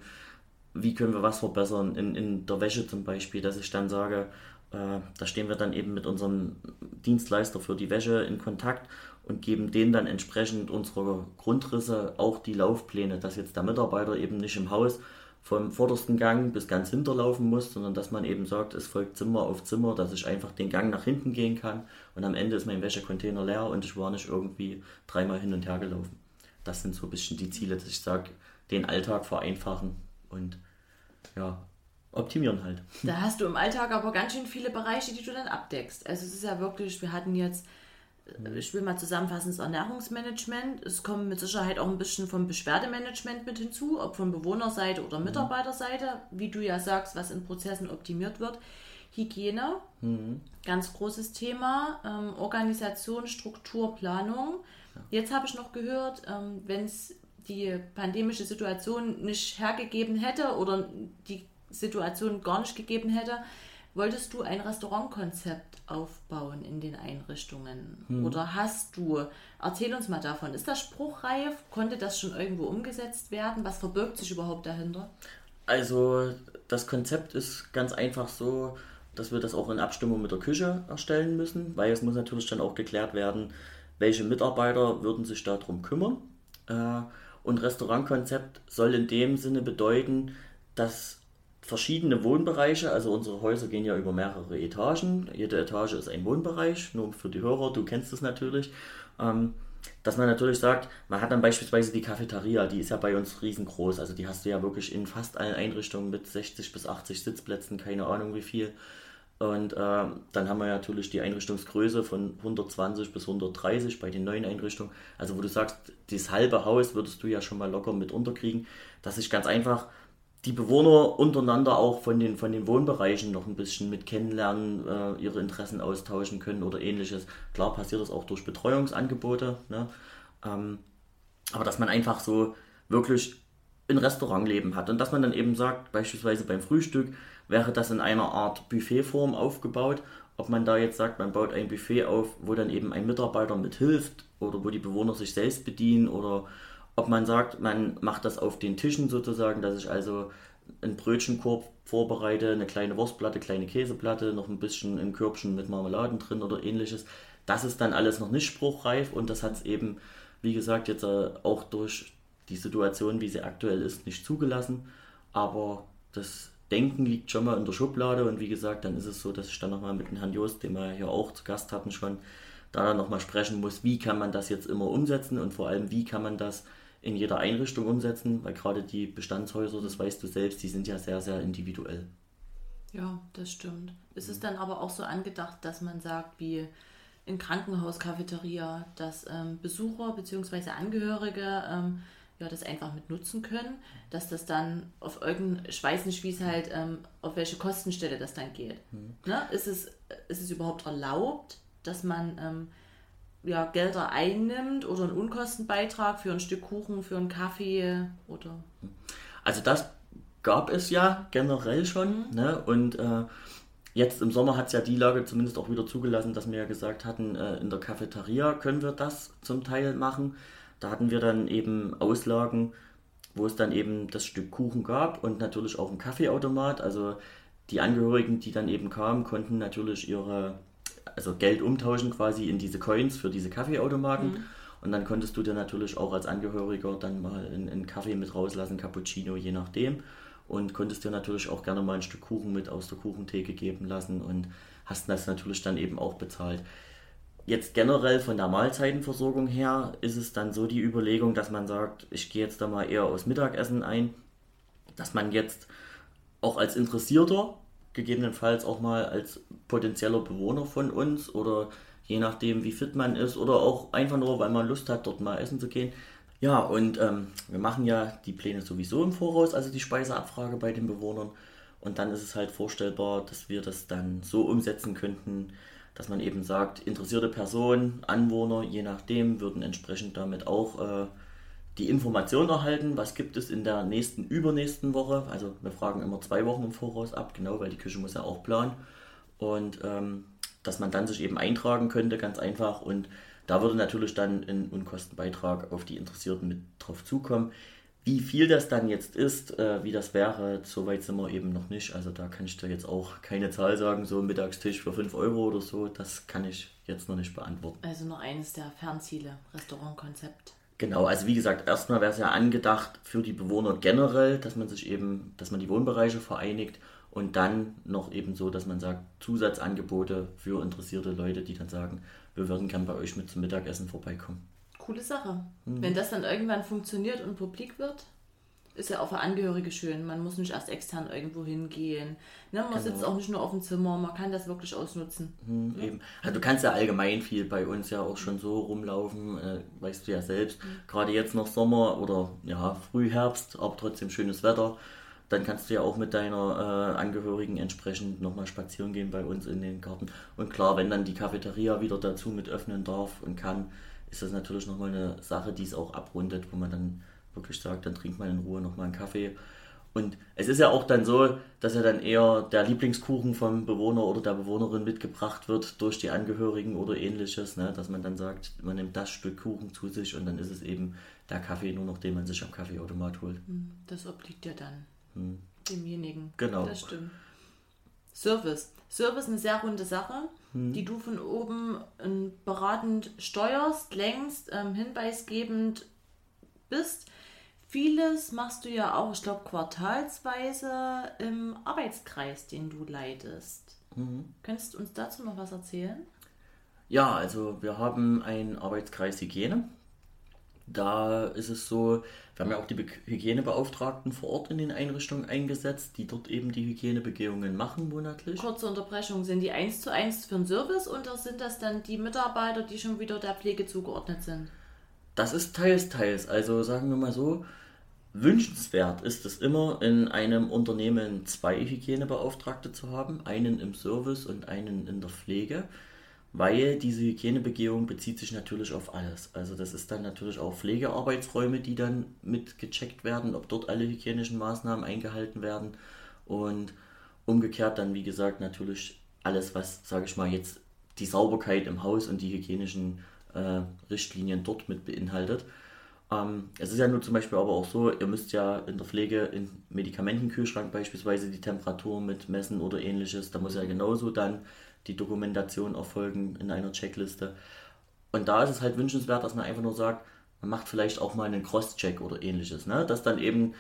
S1: wie können wir was verbessern, in, in der Wäsche zum Beispiel, dass ich dann sage, äh, da stehen wir dann eben mit unserem Dienstleister für die Wäsche in Kontakt und geben denen dann entsprechend unserer Grundrisse auch die Laufpläne, dass jetzt der Mitarbeiter eben nicht im Haus vom vordersten Gang bis ganz hinterlaufen muss, sondern dass man eben sagt, es folgt Zimmer auf Zimmer, dass ich einfach den Gang nach hinten gehen kann und am Ende ist mein Wäschecontainer leer und ich war nicht irgendwie dreimal hin und her gelaufen. Das sind so ein bisschen die Ziele, dass ich sage, den Alltag vereinfachen und ja, optimieren halt.
S2: Da hast du im Alltag aber ganz schön viele Bereiche, die du dann abdeckst. Also es ist ja wirklich, wir hatten jetzt ich will mal zusammenfassen, das Ernährungsmanagement. Es kommt mit Sicherheit auch ein bisschen vom Beschwerdemanagement mit hinzu, ob von Bewohnerseite oder mhm. Mitarbeiterseite, wie du ja sagst, was in Prozessen optimiert wird. Hygiene, mhm. ganz großes Thema. Ähm, Organisation, Struktur, Planung. Jetzt habe ich noch gehört, ähm, wenn es die pandemische Situation nicht hergegeben hätte oder die Situation gar nicht gegeben hätte, wolltest du ein Restaurantkonzept aufbauen in den Einrichtungen? Hm. Oder hast du, erzähl uns mal davon, ist das spruchreif? Konnte das schon irgendwo umgesetzt werden? Was verbirgt sich überhaupt dahinter?
S1: Also das Konzept ist ganz einfach so, dass wir das auch in Abstimmung mit der Küche erstellen müssen, weil es muss natürlich dann auch geklärt werden, welche Mitarbeiter würden sich darum kümmern. Äh, und Restaurantkonzept soll in dem Sinne bedeuten, dass verschiedene Wohnbereiche. Also unsere Häuser gehen ja über mehrere Etagen. Jede Etage ist ein Wohnbereich, nur für die Hörer, du kennst es natürlich. Ähm, dass man natürlich sagt, man hat dann beispielsweise die Cafeteria, die ist ja bei uns riesengroß. Also die hast du ja wirklich in fast allen Einrichtungen mit 60 bis 80 Sitzplätzen, keine Ahnung wie viel. Und äh, dann haben wir natürlich die Einrichtungsgröße von 120 bis 130 bei den neuen Einrichtungen. Also wo du sagst, das halbe Haus würdest du ja schon mal locker mit unterkriegen. Das ist ganz einfach die Bewohner untereinander auch von den, von den Wohnbereichen noch ein bisschen mit kennenlernen, äh, ihre Interessen austauschen können oder ähnliches. Klar passiert das auch durch Betreuungsangebote, ne? Ähm, aber dass man einfach so wirklich ein Restaurantleben hat und dass man dann eben sagt, beispielsweise beim Frühstück wäre das in einer Art Buffetform aufgebaut. Ob man da jetzt sagt, man baut ein Buffet auf, wo dann eben ein Mitarbeiter mithilft oder wo die Bewohner sich selbst bedienen oder ob man sagt, man macht das auf den Tischen sozusagen, dass ich also einen Brötchenkorb vorbereite, eine kleine Wurstplatte, kleine Käseplatte, noch ein bisschen ein Körbchen mit Marmeladen drin oder ähnliches. Das ist dann alles noch nicht spruchreif und das hat es eben, wie gesagt, jetzt äh, auch durch die Situation, wie sie aktuell ist, nicht zugelassen. Aber das Denken liegt schon mal in der Schublade und wie gesagt, dann ist es so, dass ich dann nochmal mit dem Herrn Jost, den wir hier auch zu Gast hatten, schon da dann nochmal sprechen muss, wie kann man das jetzt immer umsetzen und vor allem, wie kann man das in jeder Einrichtung umsetzen, weil gerade die Bestandshäuser, das weißt du selbst, die sind ja sehr, sehr individuell.
S2: Ja, das stimmt. Ist es dann aber auch so angedacht, dass man sagt, wie in Krankenhaus, Cafeteria, dass ähm, Besucher bzw. Angehörige ähm, ja, das einfach mit nutzen können, dass das dann auf irgendein, ich weiß nicht, wie es halt, ähm, auf welche Kostenstelle das dann geht. Mhm. Ne? Ist, es, ist es überhaupt erlaubt, dass man ähm, ja, Gelder einnimmt oder einen Unkostenbeitrag für ein Stück Kuchen, für einen Kaffee oder?
S1: Also das gab es ja generell schon. Mhm. Ne? Und äh, jetzt im Sommer hat es ja die Lage zumindest auch wieder zugelassen, dass wir ja gesagt hatten, äh, in der Cafeteria können wir das zum Teil machen. Da hatten wir dann eben Auslagen, wo es dann eben das Stück Kuchen gab und natürlich auch ein Kaffeeautomat. Also die Angehörigen, die dann eben kamen, konnten natürlich ihre, also Geld umtauschen quasi in diese Coins für diese Kaffeeautomaten. Mhm. Und dann konntest du dir natürlich auch als Angehöriger dann mal einen Kaffee mit rauslassen, Cappuccino, je nachdem. Und konntest dir natürlich auch gerne mal ein Stück Kuchen mit aus der Kuchentheke geben lassen und hast das natürlich dann eben auch bezahlt. Jetzt generell von der Mahlzeitenversorgung her ist es dann so die Überlegung, dass man sagt, ich gehe jetzt da mal eher aus Mittagessen ein, dass man jetzt auch als Interessierter, gegebenenfalls auch mal als potenzieller Bewohner von uns oder je nachdem wie fit man ist oder auch einfach nur, weil man Lust hat, dort mal essen zu gehen. Ja, und ähm, wir machen ja die Pläne sowieso im Voraus, also die Speiseabfrage bei den Bewohnern. Und dann ist es halt vorstellbar, dass wir das dann so umsetzen könnten, dass man eben sagt, interessierte Personen, Anwohner, je nachdem, würden entsprechend damit auch äh, die Information erhalten, was gibt es in der nächsten, übernächsten Woche. Also wir fragen immer zwei Wochen im Voraus ab, genau, weil die Küche muss ja auch planen. Und ähm, dass man dann sich eben eintragen könnte, ganz einfach. Und da würde natürlich dann ein Unkostenbeitrag auf die Interessierten mit drauf zukommen. Wie viel das dann jetzt ist, äh, wie das wäre, so weit sind wir eben noch nicht. Also da kann ich dir jetzt auch keine Zahl sagen, so ein Mittagstisch für 5 Euro oder so, das kann ich jetzt noch nicht beantworten.
S2: Also nur eines der Fernziele, Restaurantkonzept.
S1: Genau, also wie gesagt, erstmal wäre es ja angedacht für die Bewohner generell, dass man sich eben, dass man die Wohnbereiche vereinigt und dann noch eben so, dass man sagt, Zusatzangebote für interessierte Leute, die dann sagen, wir würden gern bei euch mit zum Mittagessen vorbeikommen
S2: coole Sache. Mhm. Wenn das dann irgendwann funktioniert und publik wird, ist ja auch für Angehörige schön. Man muss nicht erst extern irgendwo hingehen. Ne? Man genau. sitzt auch nicht nur auf dem Zimmer, man kann das wirklich ausnutzen.
S1: Mhm, ja. eben. Also du kannst ja allgemein viel bei uns ja auch schon so rumlaufen, äh, weißt du ja selbst. Mhm. Gerade jetzt noch Sommer oder ja, Frühherbst, aber trotzdem schönes Wetter. Dann kannst du ja auch mit deiner äh, Angehörigen entsprechend nochmal spazieren gehen bei uns in den Garten. Und klar, wenn dann die Cafeteria wieder dazu mit öffnen darf und kann, ist das natürlich nochmal eine Sache, die es auch abrundet, wo man dann wirklich sagt, dann trinkt man in Ruhe nochmal einen Kaffee. Und es ist ja auch dann so, dass ja dann eher der Lieblingskuchen vom Bewohner oder der Bewohnerin mitgebracht wird durch die Angehörigen oder ähnliches, ne? dass man dann sagt, man nimmt das Stück Kuchen zu sich und dann ist es eben der Kaffee, nur noch den man sich am Kaffeeautomat holt. Hm,
S2: das obliegt ja dann hm. demjenigen.
S1: Genau.
S2: Das stimmt. Service. Service eine sehr runde Sache, hm. die du von oben ähm, beratend steuerst, längst, ähm, hinweisgebend bist. Vieles machst du ja auch, ich glaube, quartalsweise im Arbeitskreis, den du leitest. Mhm. Könntest du uns dazu noch was erzählen?
S1: Ja, also wir haben einen Arbeitskreis Hygiene. Da ist es so, wir haben ja auch die Hygienebeauftragten vor Ort in den Einrichtungen eingesetzt, die dort eben die Hygienebegehungen machen monatlich.
S2: Kurze Unterbrechung, sind die eins zu eins für den Service oder sind das dann die Mitarbeiter, die schon wieder der Pflege zugeordnet sind?
S1: Das ist teils, teils. Also sagen wir mal so, wünschenswert ist es immer, in einem Unternehmen zwei Hygienebeauftragte zu haben, einen im Service und einen in der Pflege weil diese Hygienebegehung bezieht sich natürlich auf alles. Also das ist dann natürlich auch Pflegearbeitsräume, die dann mit gecheckt werden, ob dort alle hygienischen Maßnahmen eingehalten werden und umgekehrt dann, wie gesagt, natürlich alles, was, sage ich mal, jetzt die Sauberkeit im Haus und die hygienischen äh, Richtlinien dort mit beinhaltet. Ähm, es ist ja nur zum Beispiel aber auch so, ihr müsst ja in der Pflege in Medikamentenkühlschrank beispielsweise die Temperatur mit messen oder ähnliches. Da muss ja genauso dann die Dokumentation erfolgen in einer Checkliste. Und da ist es halt wünschenswert, dass man einfach nur sagt, man macht vielleicht auch mal einen Cross-Check oder ähnliches. Ne? Dass dann eben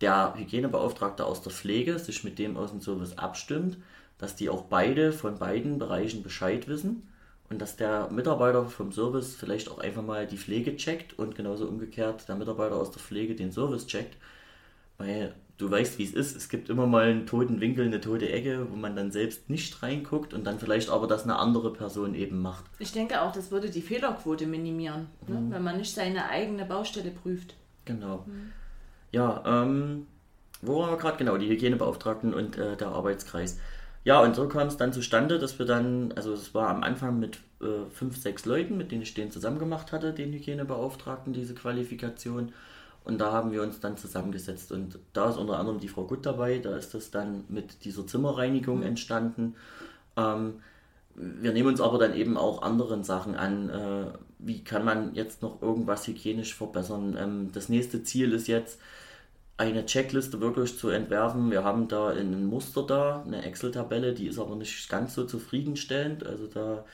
S1: der Hygienebeauftragte aus der Pflege sich mit dem aus dem Service abstimmt, dass die auch beide von beiden Bereichen Bescheid wissen und dass der Mitarbeiter vom Service vielleicht auch einfach mal die Pflege checkt und genauso umgekehrt der Mitarbeiter aus der Pflege den Service checkt. Weil du weißt, wie es ist. Es gibt immer mal einen toten Winkel, eine tote Ecke, wo man dann selbst nicht reinguckt und dann vielleicht aber das eine andere Person eben macht.
S2: Ich denke auch, das würde die Fehlerquote minimieren, ne? mhm. ne? wenn man nicht seine eigene Baustelle prüft.
S1: Genau. Mhm. Ja, ähm, wo waren wir gerade? Genau, die Hygienebeauftragten und äh, der Arbeitskreis. Ja, und so kam es dann zustande, dass wir dann, also es war am Anfang mit äh, fünf, sechs Leuten, mit denen ich den zusammen gemacht hatte, den Hygienebeauftragten, diese Qualifikation. Und da haben wir uns dann zusammengesetzt. Und da ist unter anderem die Frau Gut dabei. Da ist das dann mit dieser Zimmerreinigung mhm. entstanden. Ähm, wir nehmen uns aber dann eben auch anderen Sachen an. Äh, wie kann man jetzt noch irgendwas hygienisch verbessern? Ähm, das nächste Ziel ist jetzt, eine Checkliste wirklich zu entwerfen. Wir haben da ein Muster da, eine Excel-Tabelle, die ist aber nicht ganz so zufriedenstellend. Also da,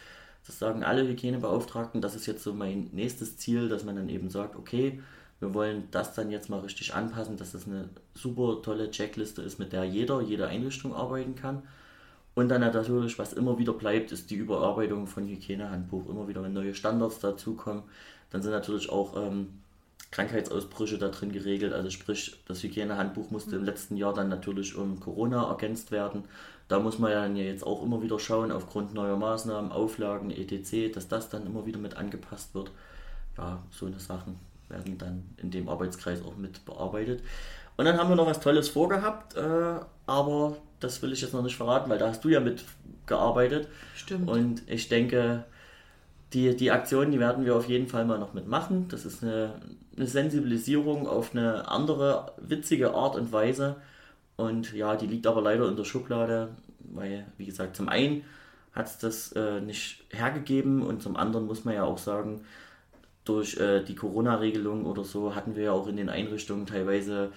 S1: das sagen alle Hygienebeauftragten, das ist jetzt so mein nächstes Ziel, dass man dann eben sagt, okay, wir wollen das dann jetzt mal richtig anpassen, dass das eine super tolle Checkliste ist, mit der jeder, jede Einrichtung arbeiten kann. Und dann natürlich, was immer wieder bleibt, ist die Überarbeitung von Hygienehandbuch. Immer wieder, wenn neue Standards dazukommen, dann sind natürlich auch ähm, Krankheitsausbrüche da drin geregelt. Also sprich, das Hygienehandbuch musste im letzten Jahr dann natürlich um Corona ergänzt werden. Da muss man ja jetzt auch immer wieder schauen, aufgrund neuer Maßnahmen, Auflagen, etc., dass das dann immer wieder mit angepasst wird. Ja, so eine Sachen werden dann in dem Arbeitskreis auch mit bearbeitet. Und dann haben wir noch was Tolles vorgehabt, äh, aber das will ich jetzt noch nicht verraten, weil da hast du ja mitgearbeitet.
S2: Stimmt.
S1: Und ich denke, die, die Aktion, die werden wir auf jeden Fall mal noch mitmachen. Das ist eine, eine Sensibilisierung auf eine andere, witzige Art und Weise. Und ja, die liegt aber leider in der Schublade, weil, wie gesagt, zum einen hat es das äh, nicht hergegeben und zum anderen muss man ja auch sagen, durch äh, die Corona-Regelung oder so hatten wir ja auch in den Einrichtungen teilweise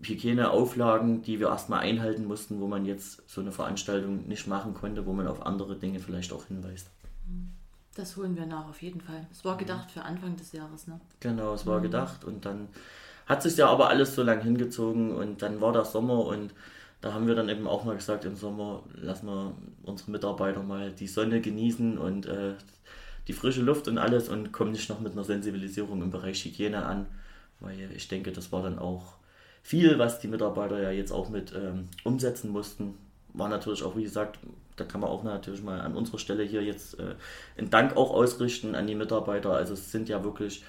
S1: Hygieneauflagen, die wir erstmal einhalten mussten, wo man jetzt so eine Veranstaltung nicht machen konnte, wo man auf andere Dinge vielleicht auch hinweist.
S2: Das holen wir nach, auf jeden Fall. Es war mhm. gedacht für Anfang des Jahres, ne?
S1: Genau, es war mhm. gedacht und dann hat sich ja aber alles so lang hingezogen und dann war der Sommer und da haben wir dann eben auch mal gesagt, im Sommer lassen wir unsere Mitarbeiter mal die Sonne genießen und äh, die frische Luft und alles und kommen nicht noch mit einer Sensibilisierung im Bereich Hygiene an, weil ich denke, das war dann auch viel, was die Mitarbeiter ja jetzt auch mit ähm, umsetzen mussten. War natürlich auch, wie gesagt, da kann man auch natürlich mal an unserer Stelle hier jetzt äh, einen Dank auch ausrichten an die Mitarbeiter. Also es sind ja wirklich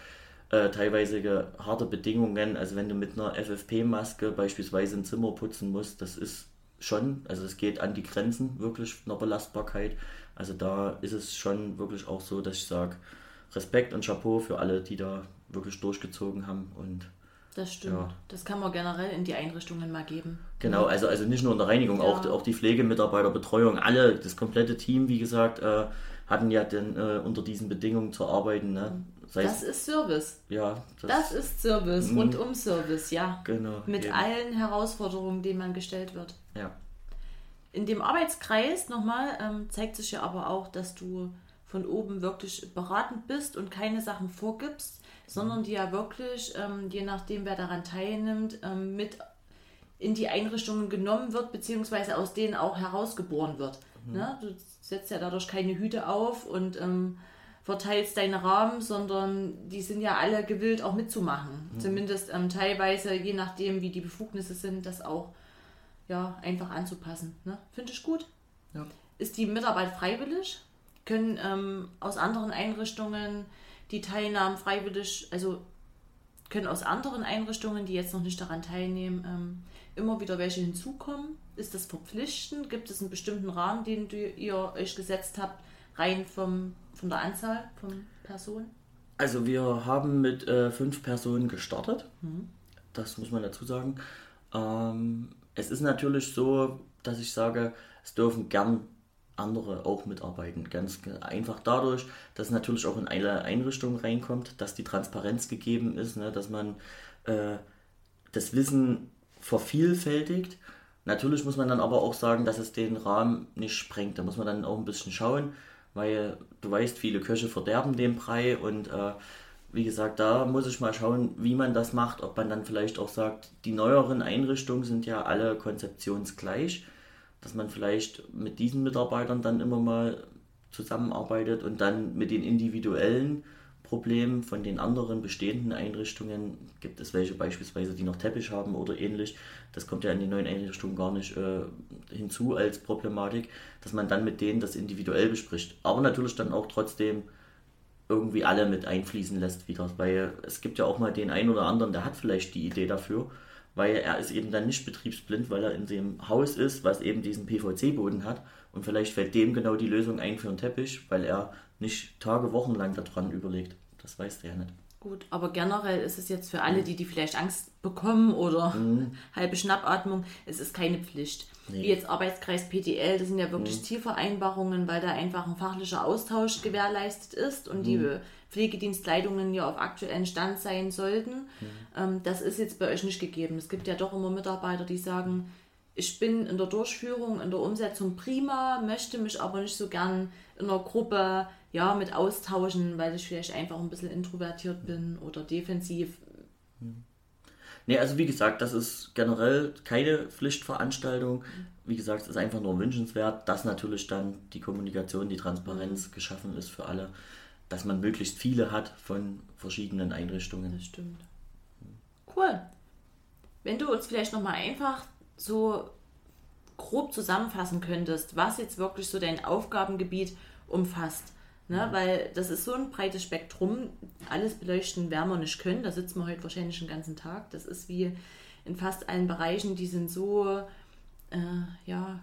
S1: äh, teilweise harte Bedingungen. Also wenn du mit einer FFP-Maske beispielsweise ein Zimmer putzen musst, das ist schon, also es geht an die Grenzen wirklich einer Belastbarkeit. Also da ist es schon wirklich auch so, dass ich sage, Respekt und Chapeau für alle, die da wirklich durchgezogen haben und
S2: das stimmt. Ja. Das kann man generell in die Einrichtungen mal geben.
S1: Genau, also, also nicht nur in der Reinigung, ja. auch, auch die Pflegemitarbeiter, Betreuung, alle, das komplette Team, wie gesagt, äh, hatten ja dann äh, unter diesen Bedingungen zu arbeiten. Ne?
S2: Das, heißt, das ist Service.
S1: Ja.
S2: Das, das ist Service, mhm. rundum Service, ja.
S1: Genau.
S2: Mit eben. allen Herausforderungen, denen man gestellt wird.
S1: Ja.
S2: In dem Arbeitskreis nochmal ähm, zeigt sich ja aber auch, dass du von oben wirklich beratend bist und keine Sachen vorgibst, sondern die ja wirklich, ähm, je nachdem wer daran teilnimmt, ähm, mit in die Einrichtungen genommen wird, beziehungsweise aus denen auch herausgeboren wird. Mhm. Ne? Du setzt ja dadurch keine Hüte auf und ähm, verteilst deine Rahmen, sondern die sind ja alle gewillt, auch mitzumachen. Mhm. Zumindest ähm, teilweise, je nachdem, wie die Befugnisse sind, das auch ja, einfach anzupassen. Ne? Finde ich gut.
S1: Ja.
S2: Ist die Mitarbeit freiwillig? Können ähm, aus anderen Einrichtungen die Teilnahmen freiwillig, also können aus anderen Einrichtungen, die jetzt noch nicht daran teilnehmen, ähm, immer wieder welche hinzukommen? Ist das verpflichtend? Gibt es einen bestimmten Rahmen, den du, ihr euch gesetzt habt, rein vom, von der Anzahl von Personen?
S1: Also wir haben mit äh, fünf Personen gestartet. Mhm. Das muss man dazu sagen. Ähm, es ist natürlich so, dass ich sage, es dürfen gern andere auch mitarbeiten. Ganz einfach dadurch, dass natürlich auch in eine Einrichtung reinkommt, dass die Transparenz gegeben ist, ne, dass man äh, das Wissen vervielfältigt. Natürlich muss man dann aber auch sagen, dass es den Rahmen nicht sprengt. Da muss man dann auch ein bisschen schauen, weil du weißt, viele Köche verderben den Brei und äh, wie gesagt, da muss ich mal schauen, wie man das macht, ob man dann vielleicht auch sagt, die neueren Einrichtungen sind ja alle konzeptionsgleich, dass man vielleicht mit diesen Mitarbeitern dann immer mal zusammenarbeitet und dann mit den individuellen Problemen von den anderen bestehenden Einrichtungen, gibt es welche beispielsweise, die noch Teppich haben oder ähnlich, das kommt ja in den neuen Einrichtungen gar nicht äh, hinzu als Problematik, dass man dann mit denen das individuell bespricht. Aber natürlich dann auch trotzdem irgendwie alle mit einfließen lässt wieder. Weil es gibt ja auch mal den einen oder anderen, der hat vielleicht die Idee dafür, weil er ist eben dann nicht betriebsblind, weil er in dem Haus ist, was eben diesen PVC-Boden hat. Und vielleicht fällt dem genau die Lösung ein für einen Teppich, weil er nicht Tage, Wochen lang daran überlegt. Das weiß der ja nicht.
S2: Gut, aber generell ist es jetzt für alle, die, die vielleicht Angst bekommen oder mhm. *laughs* halbe Schnappatmung, es ist keine Pflicht. Nee. Wie jetzt Arbeitskreis PTL, das sind ja wirklich mhm. Zielvereinbarungen, weil da einfach ein fachlicher Austausch gewährleistet ist und mhm. die Pflegedienstleitungen ja auf aktuellen Stand sein sollten. Mhm. Ähm, das ist jetzt bei euch nicht gegeben. Es gibt ja doch immer Mitarbeiter, die sagen, ich bin in der Durchführung, in der Umsetzung prima, möchte mich aber nicht so gern in einer Gruppe ja, mit austauschen, weil ich vielleicht einfach ein bisschen introvertiert bin oder defensiv.
S1: Nee, also wie gesagt, das ist generell keine Pflichtveranstaltung. Wie gesagt, es ist einfach nur wünschenswert, dass natürlich dann die Kommunikation, die Transparenz mhm. geschaffen ist für alle, dass man möglichst viele hat von verschiedenen Einrichtungen.
S2: Das stimmt. Cool. Wenn du uns vielleicht nochmal einfach so grob zusammenfassen könntest, was jetzt wirklich so dein Aufgabengebiet umfasst. Ne? Mhm. Weil das ist so ein breites Spektrum. Alles beleuchten werden wir nicht können. Da sitzen wir heute wahrscheinlich den ganzen Tag. Das ist wie in fast allen Bereichen, die sind so äh, ja,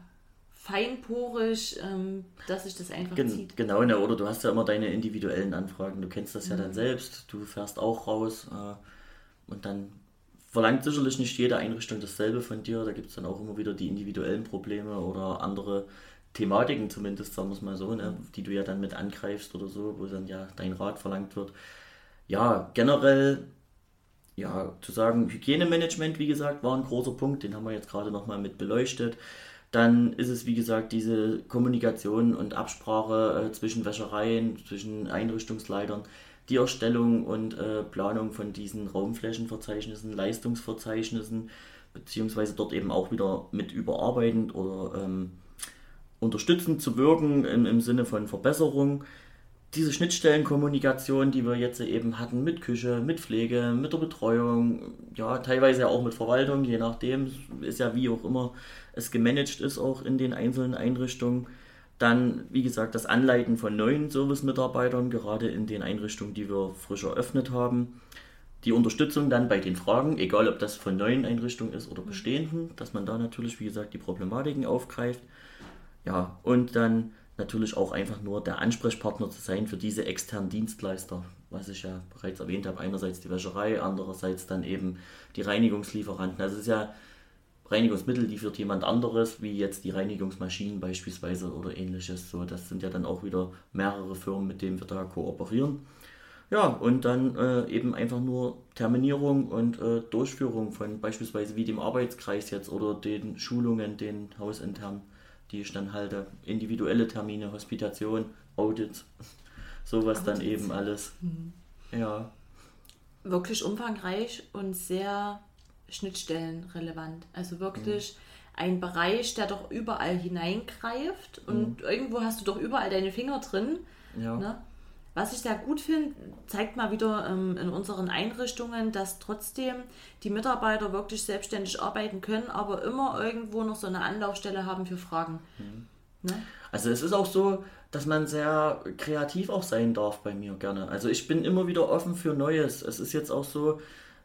S2: feinporig, ähm, dass sich das einfach
S1: Gen
S2: zieht.
S1: Genau, ne? oder du hast ja immer deine individuellen Anfragen. Du kennst das ja dann mhm. selbst. Du fährst auch raus äh, und dann verlangt sicherlich nicht jede Einrichtung dasselbe von dir. Da gibt es dann auch immer wieder die individuellen Probleme oder andere Thematiken zumindest, sagen wir es mal so, ne, die du ja dann mit angreifst oder so, wo dann ja dein Rat verlangt wird. Ja, generell, ja, zu sagen, Hygienemanagement, wie gesagt, war ein großer Punkt, den haben wir jetzt gerade nochmal mit beleuchtet. Dann ist es, wie gesagt, diese Kommunikation und Absprache äh, zwischen Wäschereien, zwischen Einrichtungsleitern, die Erstellung und äh, Planung von diesen Raumflächenverzeichnissen, Leistungsverzeichnissen, beziehungsweise dort eben auch wieder mit überarbeitend oder ähm, unterstützend zu wirken im, im Sinne von Verbesserung. Diese Schnittstellenkommunikation, die wir jetzt eben hatten mit Küche, mit Pflege, mit der Betreuung, ja, teilweise auch mit Verwaltung, je nachdem, ist ja wie auch immer es gemanagt ist, auch in den einzelnen Einrichtungen. Dann, wie gesagt, das Anleiten von neuen Servicemitarbeitern, gerade in den Einrichtungen, die wir frisch eröffnet haben. Die Unterstützung dann bei den Fragen, egal ob das von neuen Einrichtungen ist oder bestehenden, dass man da natürlich, wie gesagt, die Problematiken aufgreift. Ja, und dann natürlich auch einfach nur der Ansprechpartner zu sein für diese externen Dienstleister, was ich ja bereits erwähnt habe. Einerseits die Wäscherei, andererseits dann eben die Reinigungslieferanten. Also es ist ja Reinigungsmittel, die führt jemand anderes, wie jetzt die Reinigungsmaschinen beispielsweise oder ähnliches. So, das sind ja dann auch wieder mehrere Firmen, mit denen wir da kooperieren. Ja, und dann äh, eben einfach nur Terminierung und äh, Durchführung von beispielsweise wie dem Arbeitskreis jetzt oder den Schulungen, den hausinternen die ich dann halte. Individuelle Termine, Hospitation, Audits, *laughs* sowas Audits. dann eben alles. Mhm. Ja.
S2: Wirklich umfangreich und sehr schnittstellenrelevant. Also wirklich mhm. ein Bereich, der doch überall hineingreift und mhm. irgendwo hast du doch überall deine Finger drin. Ja. Ne? Was ich sehr gut finde, zeigt mal wieder ähm, in unseren Einrichtungen, dass trotzdem die Mitarbeiter wirklich selbstständig arbeiten können, aber immer irgendwo noch so eine Anlaufstelle haben für Fragen. Mhm.
S1: Ne? Also es ist auch so, dass man sehr kreativ auch sein darf bei mir gerne. Also ich bin immer wieder offen für Neues. Es ist jetzt auch so,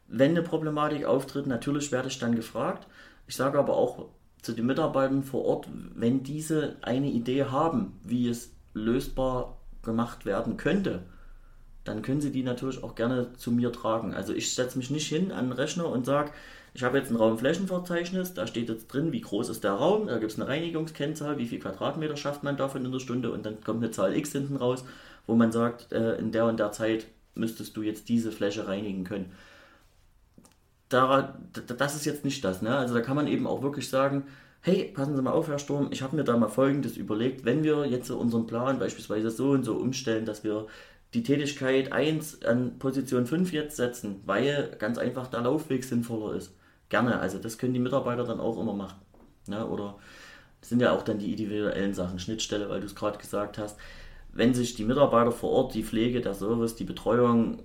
S1: wenn eine Problematik auftritt, natürlich werde ich dann gefragt. Ich sage aber auch zu den Mitarbeitern vor Ort, wenn diese eine Idee haben, wie es lösbar gemacht werden könnte, dann können Sie die natürlich auch gerne zu mir tragen. Also ich setze mich nicht hin an den Rechner und sage, ich habe jetzt ein Raumflächenverzeichnis, da steht jetzt drin, wie groß ist der Raum, da gibt es eine Reinigungskennzahl, wie viel Quadratmeter schafft man davon in der Stunde und dann kommt eine Zahl X hinten raus, wo man sagt, äh, in der und der Zeit müsstest du jetzt diese Fläche reinigen können. Da, das ist jetzt nicht das, ne? Also da kann man eben auch wirklich sagen, hey, passen Sie mal auf, Herr Sturm, ich habe mir da mal Folgendes überlegt, wenn wir jetzt unseren Plan beispielsweise so und so umstellen, dass wir die Tätigkeit 1 an Position 5 jetzt setzen, weil ganz einfach der Laufweg sinnvoller ist. Gerne, also das können die Mitarbeiter dann auch immer machen. Ne? Oder sind ja auch dann die individuellen Sachen, Schnittstelle, weil du es gerade gesagt hast. Wenn sich die Mitarbeiter vor Ort die Pflege, der Service, die Betreuung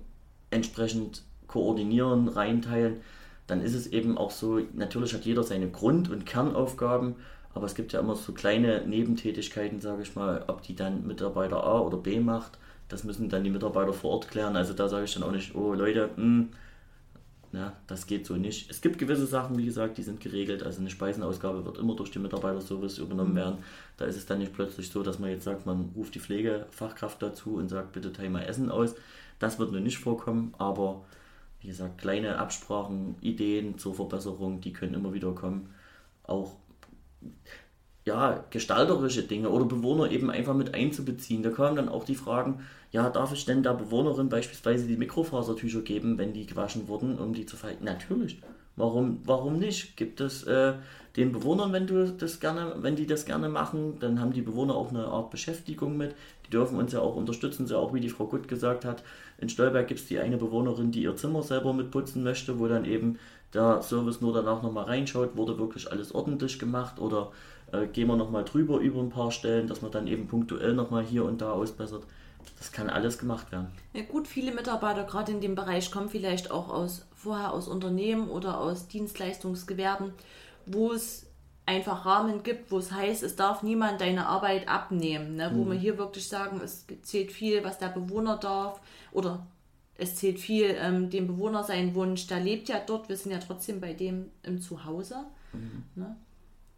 S1: entsprechend koordinieren, reinteilen, dann ist es eben auch so, natürlich hat jeder seine Grund- und Kernaufgaben, aber es gibt ja immer so kleine Nebentätigkeiten, sage ich mal, ob die dann Mitarbeiter A oder B macht das müssen dann die Mitarbeiter vor Ort klären. Also da sage ich dann auch nicht, oh Leute, mh, hm, ja, das geht so nicht. Es gibt gewisse Sachen, wie gesagt, die sind geregelt. Also eine Speisenausgabe wird immer durch die Mitarbeiterservice übernommen mhm. werden. Da ist es dann nicht plötzlich so, dass man jetzt sagt, man ruft die Pflegefachkraft dazu und sagt, bitte teil mal Essen aus. Das wird nur nicht vorkommen, aber wie gesagt, kleine Absprachen, Ideen zur Verbesserung, die können immer wieder kommen. Auch ja, gestalterische Dinge oder Bewohner eben einfach mit einzubeziehen. Da kamen dann auch die Fragen, ja, darf ich denn der Bewohnerin beispielsweise die Mikrofasertücher geben, wenn die gewaschen wurden, um die zu falten? Natürlich. Warum, warum nicht? Gibt es äh, den Bewohnern, wenn du das gerne, wenn die das gerne machen, dann haben die Bewohner auch eine Art Beschäftigung mit. Die dürfen uns ja auch unterstützen, so auch wie die Frau Gutt gesagt hat. In Stolberg gibt es die eine Bewohnerin, die ihr Zimmer selber mitputzen möchte, wo dann eben der Service nur danach nochmal reinschaut, wurde wirklich alles ordentlich gemacht oder äh, gehen wir nochmal drüber über ein paar Stellen, dass man dann eben punktuell nochmal hier und da ausbessert. Das kann alles gemacht werden.
S2: Ja gut, viele Mitarbeiter gerade in dem Bereich kommen vielleicht auch aus vorher aus Unternehmen oder aus Dienstleistungsgewerben, wo es einfach Rahmen gibt, wo es heißt, es darf niemand deine Arbeit abnehmen. Ne? Wo mhm. wir hier wirklich sagen, es zählt viel, was der Bewohner darf oder es zählt viel ähm, dem Bewohner sein Wunsch. Der lebt ja dort, wir sind ja trotzdem bei dem im Zuhause. Mhm. Ne?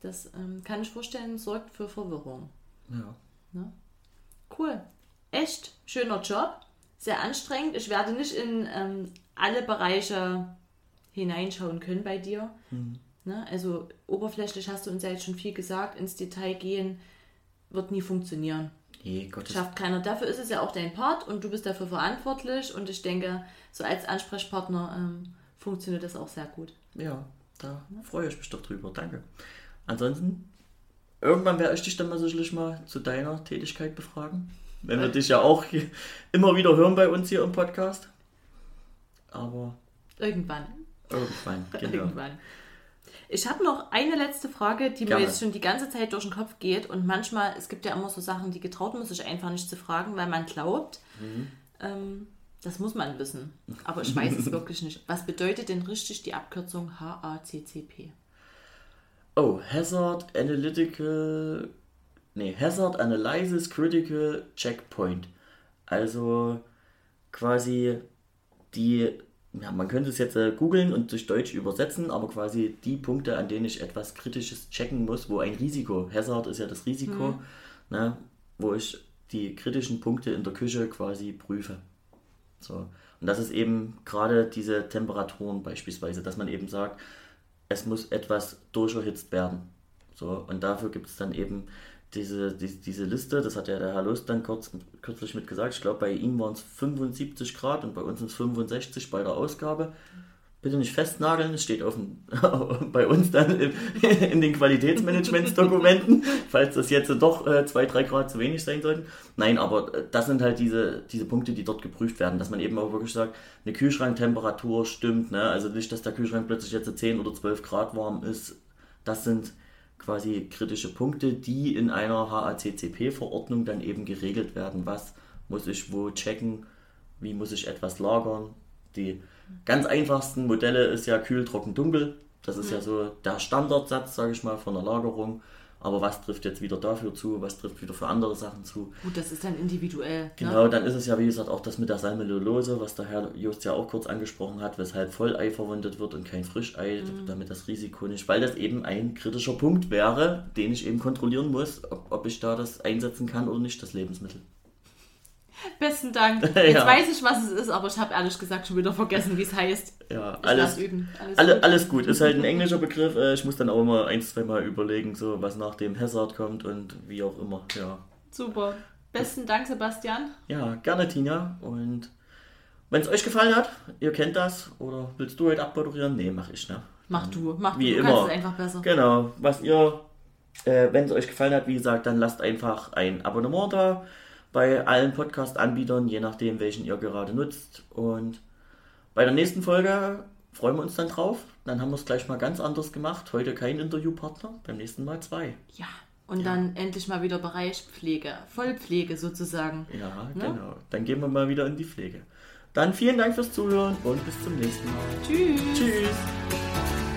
S2: Das ähm, kann ich vorstellen, sorgt für Verwirrung. Ja. Ne? Cool echt schöner Job, sehr anstrengend. Ich werde nicht in ähm, alle Bereiche hineinschauen können bei dir. Mhm. Ne? Also oberflächlich hast du uns ja jetzt schon viel gesagt, ins Detail gehen wird nie funktionieren.
S1: Nee,
S2: Schafft keiner. Dafür ist es ja auch dein Part und du bist dafür verantwortlich und ich denke, so als Ansprechpartner ähm, funktioniert das auch sehr gut.
S1: Ja, da ja. freue ich mich doch drüber. Danke. Ansonsten, irgendwann werde ich dich dann mal sicherlich mal zu deiner Tätigkeit befragen. Wenn wir dich ja auch immer wieder hören bei uns hier im Podcast. Aber.
S2: Irgendwann.
S1: Irgendwann, *laughs* genau. Irgendwann.
S2: Ich habe noch eine letzte Frage, die Gerne. mir jetzt schon die ganze Zeit durch den Kopf geht. Und manchmal, es gibt ja immer so Sachen, die getraut man sich einfach nicht zu fragen, weil man glaubt, mhm. ähm, das muss man wissen. Aber ich weiß es *laughs* wirklich nicht. Was bedeutet denn richtig die Abkürzung HACCP?
S1: Oh, Hazard Analytical nee, Hazard Analysis Critical Checkpoint. Also quasi die, ja, man könnte es jetzt äh, googeln und durch Deutsch übersetzen, aber quasi die Punkte, an denen ich etwas Kritisches checken muss, wo ein Risiko, Hazard ist ja das Risiko, mhm. ne, wo ich die kritischen Punkte in der Küche quasi prüfe. So. Und das ist eben gerade diese Temperaturen beispielsweise, dass man eben sagt, es muss etwas durcherhitzt werden. So, und dafür gibt es dann eben diese, die, diese Liste, das hat ja der Herr Lust dann kurz, kürzlich mit gesagt, ich glaube bei ihm waren es 75 Grad und bei uns sind es 65 bei der Ausgabe. Bitte nicht festnageln, es steht auf *laughs* bei uns dann in, *laughs* in den Qualitätsmanagementsdokumenten, *laughs* falls das jetzt doch 2, äh, 3 Grad zu wenig sein sollten. Nein, aber äh, das sind halt diese, diese Punkte, die dort geprüft werden, dass man eben auch wirklich sagt, eine Kühlschranktemperatur stimmt, ne? also nicht, dass der Kühlschrank plötzlich jetzt 10 oder 12 Grad warm ist. Das sind quasi kritische Punkte, die in einer HACCP-Verordnung dann eben geregelt werden. Was muss ich wo checken? Wie muss ich etwas lagern? Die ganz einfachsten Modelle ist ja kühl, trocken, dunkel. Das ist ja, ja so der Standardsatz, sage ich mal, von der Lagerung. Aber was trifft jetzt wieder dafür zu, was trifft wieder für andere Sachen zu?
S2: Gut, das ist dann individuell.
S1: Ne? Genau, ne? dann ist es ja wie gesagt auch das mit der Salmonellose, was der Herr Just ja auch kurz angesprochen hat, weshalb Vollei verwendet wird und kein Frischei, mhm. damit das Risiko nicht, weil das eben ein kritischer Punkt wäre, den ich eben kontrollieren muss, ob, ob ich da das einsetzen kann oder nicht, das Lebensmittel. *laughs*
S2: Besten Dank. *laughs* Jetzt ja. weiß ich, was es ist, aber ich habe ehrlich gesagt schon wieder vergessen, wie es heißt.
S1: Ja, ich alles, üben. Alles, alle, gut. alles gut. Ist halt ein *laughs* englischer Begriff. Äh, ich muss dann auch immer ein, zwei Mal überlegen, so was nach dem Hazard kommt und wie auch immer. Ja.
S2: Super. Besten Dank, Sebastian.
S1: Ja, gerne, Tina. Und wenn es euch gefallen hat, ihr kennt das, oder willst du heute abmoderieren? Nee, mach ich, ne?
S2: Mach du, mach
S1: wie
S2: du,
S1: du immer. einfach besser. Genau, was ihr, äh, wenn es euch gefallen hat, wie gesagt, dann lasst einfach ein Abonnement da bei allen Podcast-Anbietern, je nachdem, welchen ihr gerade nutzt. Und bei der nächsten Folge freuen wir uns dann drauf. Dann haben wir es gleich mal ganz anders gemacht. Heute kein Interviewpartner, beim nächsten Mal zwei.
S2: Ja, und ja. dann endlich mal wieder Bereich Pflege, Vollpflege sozusagen.
S1: Ja, ne? genau. Dann gehen wir mal wieder in die Pflege. Dann vielen Dank fürs Zuhören und bis zum nächsten Mal.
S2: Tschüss.
S1: Tschüss.